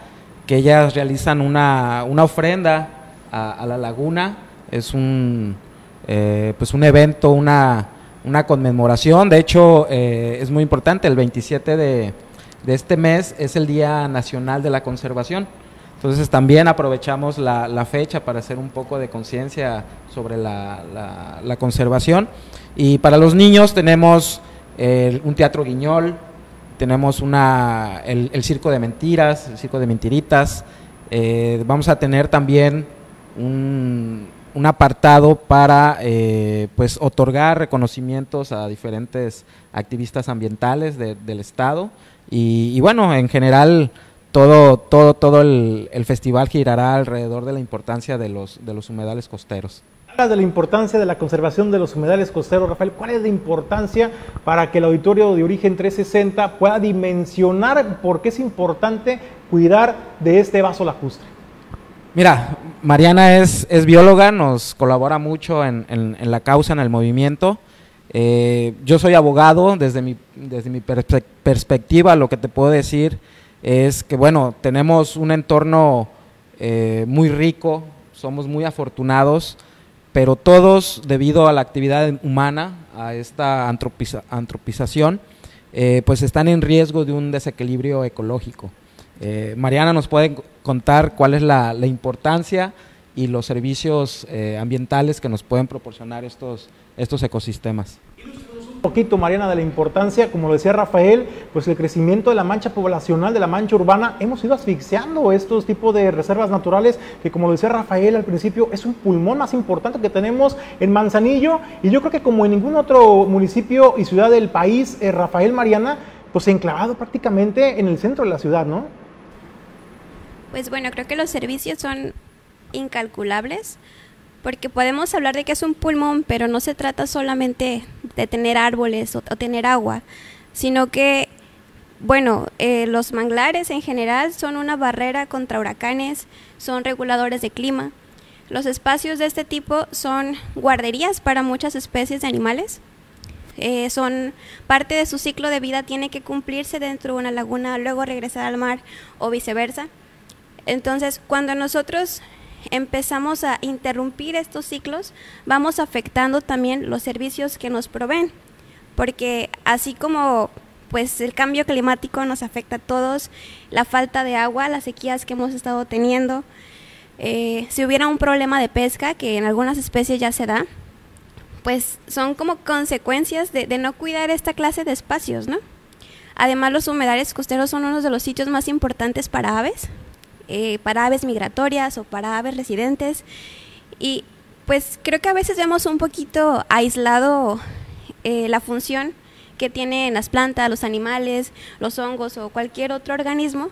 Speaker 13: que ellas realizan una, ofrenda a la laguna es un, eh, pues un evento, una, una conmemoración. De hecho, eh, es muy importante, el 27 de, de, este mes es el Día Nacional de la Conservación. Entonces también aprovechamos la, la fecha para hacer un poco de conciencia sobre la, la, conservación. Y para los niños tenemos eh, un teatro guiñol, tenemos una, el, el, circo de mentiras, el circo de mentiritas. vamos a tener también un, un apartado para eh, pues otorgar reconocimientos a diferentes activistas ambientales del estado y, bueno en general todo todo todo el, festival girará alrededor de la importancia de los de los humedales costeros
Speaker 2: de la importancia de la conservación de los humedales costeros, Rafael. ¿Cuál es la importancia para que el auditorio de Origen 360 pueda dimensionar por qué es importante cuidar de este vaso lacustre?
Speaker 13: Mira, Mariana es, es bióloga, nos colabora mucho en, la causa, en el movimiento. Eh, yo soy abogado, desde mi, desde mi perspectiva lo que te puedo decir es que, bueno, tenemos un entorno eh, muy rico, somos muy afortunados, pero todos, debido a la actividad humana, a esta antropización, eh, pues están en riesgo de un desequilibrio ecológico. Mariana nos puede contar cuál es la, importancia y los servicios eh, ambientales que nos pueden proporcionar estos, estos ecosistemas.
Speaker 2: Un poquito, Mariana, de la importancia, como lo decía Rafael, pues el crecimiento de la mancha poblacional, de la mancha urbana, hemos ido asfixiando estos tipos de reservas naturales que, como lo decía Rafael al principio, es un pulmón más importante que tenemos en Manzanillo y yo creo que como en ningún otro municipio y ciudad del país, eh, Rafael Mariana, pues enclavado prácticamente en el centro de la ciudad, ¿no?
Speaker 15: Pues bueno, creo que los servicios son incalculables porque podemos hablar de que es un pulmón, pero no se trata solamente de tener árboles o, tener agua, sino que, bueno, eh, los manglares en general son una barrera contra huracanes, son reguladores de clima. Los espacios de este tipo son guarderías para muchas especies de animales. Eh, son parte de su ciclo de vida tiene que cumplirse dentro de una laguna, luego regresar al mar o viceversa. Entonces, cuando nosotros empezamos a interrumpir estos ciclos, vamos afectando también los servicios que nos proveen, porque así como pues el cambio climático nos afecta a todos, la falta de agua, las sequías que hemos estado teniendo. Eh, si hubiera un problema de pesca, que en algunas especies ya se da, pues son como consecuencias de, no cuidar esta clase de espacios, ¿no? Además, los humedales costeros son uno de los sitios más importantes para aves, eh, para aves migratorias o para aves residentes. Y pues creo que a veces vemos un poquito aislado eh, la función que tienen las plantas, los animales, los hongos o cualquier otro organismo,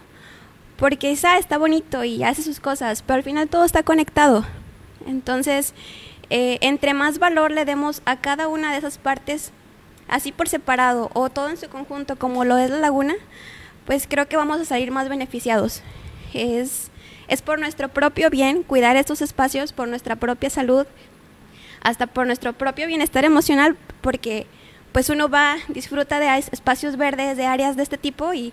Speaker 15: porque esa está bonito y hace sus cosas, pero al final todo está conectado. Entonces, eh, entre más valor le demos a cada una de esas partes, así por separado o todo en su conjunto, como lo es la laguna, pues creo que vamos a salir más beneficiados. Es, es por nuestro propio bien cuidar estos espacios, por nuestra propia salud, hasta por nuestro propio bienestar emocional, porque pues uno va, disfruta de espacios verdes, de áreas de este tipo y,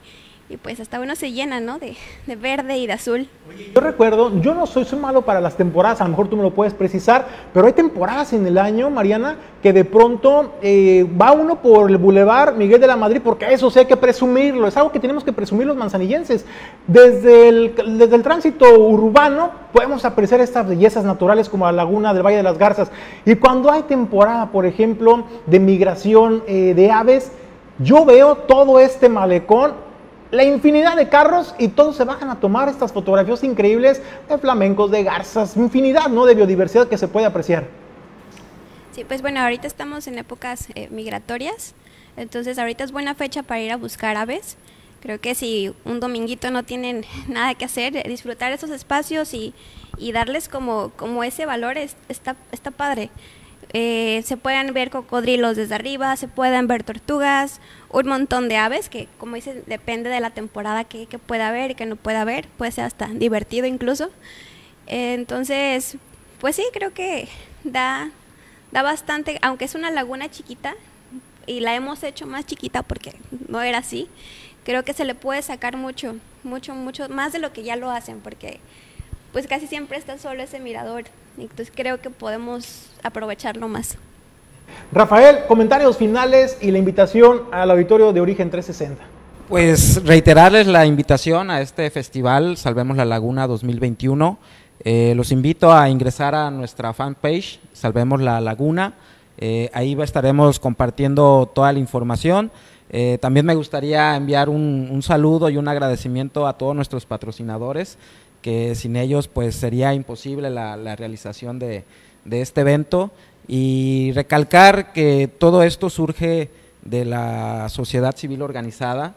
Speaker 15: y pues hasta uno se llena, ¿no? De, de, verde y de azul.
Speaker 2: Yo recuerdo, yo no soy, soy malo para las temporadas, a lo mejor tú me lo puedes precisar, pero hay temporadas en el año, Mariana, que de pronto eh, va uno por el Boulevard Miguel de la Madrid, porque eso sí hay que presumirlo, es algo que tenemos que presumir los manzanillenses. Desde el, desde el tránsito urbano podemos apreciar estas bellezas naturales como la laguna del Valle de las Garzas. Y cuando hay temporada, por ejemplo, de migración eh, de aves, yo veo todo este malecón la infinidad de carros y todos se bajan a tomar estas fotografías increíbles de flamencos, de garzas, infinidad ¿no? de biodiversidad que se puede apreciar.
Speaker 15: Sí, pues bueno, ahorita estamos en épocas eh, migratorias, entonces ahorita es buena fecha para ir a buscar aves. Creo que si un dominguito no tienen nada que hacer, eh, disfrutar esos espacios y, y darles como, como ese valor está, está padre. Eh, se pueden ver cocodrilos desde arriba, se pueden ver tortugas, un montón de aves, que como dice, depende de la temporada que, pueda haber y que no pueda haber, puede ser hasta divertido incluso. entonces, pues sí, creo que da, da bastante, aunque es una laguna chiquita, y la hemos hecho más chiquita porque no era así, creo que se le puede sacar mucho, mucho, mucho, más de lo que ya lo hacen, porque pues casi siempre está solo ese mirador entonces creo que podemos aprovecharlo más.
Speaker 2: Rafael, comentarios finales y la invitación al auditorio de Origen 360.
Speaker 13: Pues reiterarles la invitación a este festival Salvemos la Laguna 2021. Eh, los invito a ingresar a nuestra fanpage Salvemos la Laguna. Eh, ahí estaremos compartiendo toda la información. Eh, también me gustaría enviar un, un, saludo y un agradecimiento a todos nuestros patrocinadores que sin ellos pues sería imposible la, realización de, este evento y recalcar que todo esto surge de la sociedad civil organizada.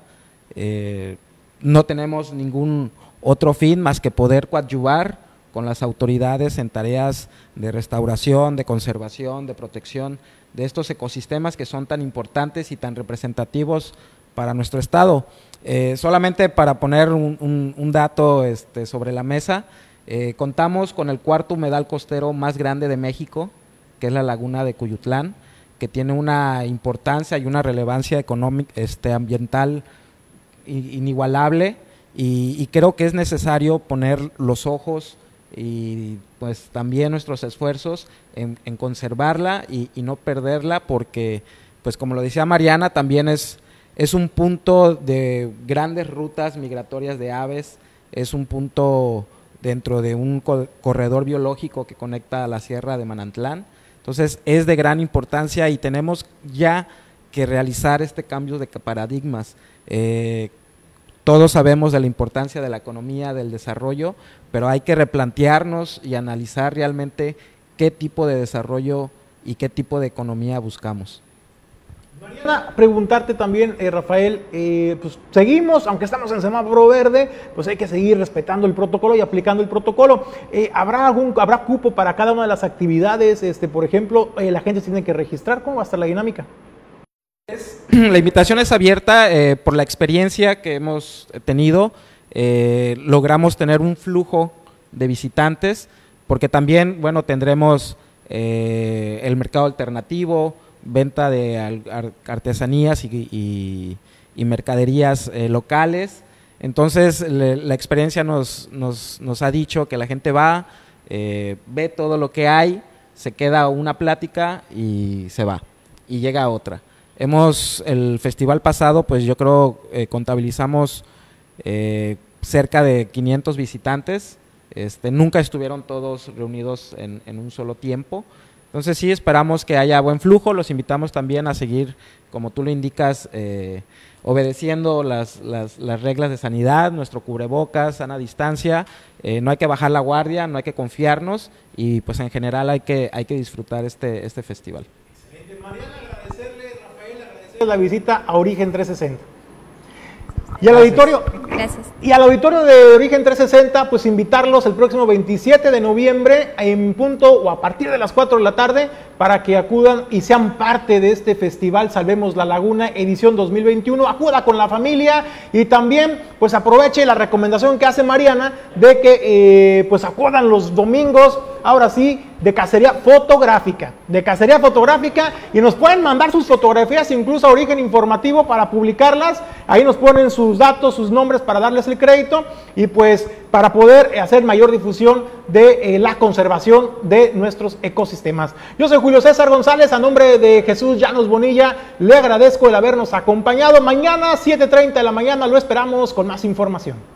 Speaker 13: Eh, no tenemos ningún otro fin más que poder coadyuvar con las autoridades en tareas de restauración, de conservación, de protección de estos ecosistemas que son tan importantes y tan representativos para nuestro estado. Eh, solamente para poner un, dato este, sobre la mesa, eh, contamos con el cuarto humedal costero más grande de México, que es la laguna de Cuyutlán, que tiene una importancia y una relevancia económica, este, ambiental inigualable y, creo que es necesario poner los ojos y pues también nuestros esfuerzos en, conservarla y, y, no perderla porque pues como lo decía Mariana también es es un punto de grandes rutas migratorias de aves, es un punto dentro de un corredor biológico que conecta a la Sierra de Manantlán. Entonces es de gran importancia y tenemos ya que realizar este cambio de paradigmas. Eh, todos sabemos de la importancia de la economía, del desarrollo, pero hay que replantearnos y analizar realmente qué tipo de desarrollo y qué tipo de economía buscamos.
Speaker 2: Mariana, preguntarte también, eh, Rafael, eh, pues seguimos, aunque estamos en semáforo verde, pues hay que seguir respetando el protocolo y aplicando el protocolo. Eh, ¿Habrá algún, habrá cupo para cada una de las actividades? Este, por ejemplo, la gente tiene que registrar. ¿Cómo va a estar la dinámica?
Speaker 13: La invitación es abierta por la experiencia que hemos tenido. logramos tener un flujo de visitantes, porque también, bueno, tendremos el mercado alternativo, venta de artesanías y, mercaderías eh, locales. Entonces la experiencia nos, nos, ha dicho que la gente va, eh, ve todo lo que hay, se queda una plática y se va, y llega otra. Hemos, el festival pasado, pues yo creo eh, contabilizamos eh, cerca de 500 visitantes. Este, nunca estuvieron todos reunidos en, un solo tiempo. Entonces sí esperamos que haya buen flujo. Los invitamos también a seguir, como tú lo indicas, eh, obedeciendo las, las, las, reglas de sanidad, nuestro cubrebocas, sana distancia. Eh, no hay que bajar la guardia, no hay que confiarnos y pues en general hay que, hay que disfrutar este, este festival.
Speaker 2: Excelente. Mariana, agradecerle, Rafael, agradecerle la visita a Origen 360. Y al auditorio,
Speaker 15: Gracias.
Speaker 2: y al auditorio de Origen 360, pues invitarlos el próximo 27 de noviembre en punto o a partir de las 4 de la tarde para que acudan y sean parte de este festival Salvemos la Laguna edición 2021. Acuda con la familia y también pues aproveche la recomendación que hace Mariana de que eh, pues acudan los domingos, ahora sí, de cacería fotográfica, de cacería fotográfica y nos pueden mandar sus fotografías incluso a origen informativo para publicarlas. Ahí nos ponen sus datos, sus nombres para darles el crédito y pues para poder hacer mayor difusión de eh, la conservación de nuestros ecosistemas. Yo soy Julio César González, a nombre de Jesús Llanos Bonilla, le agradezco el habernos acompañado. Mañana 7.30 de la mañana lo esperamos con más información.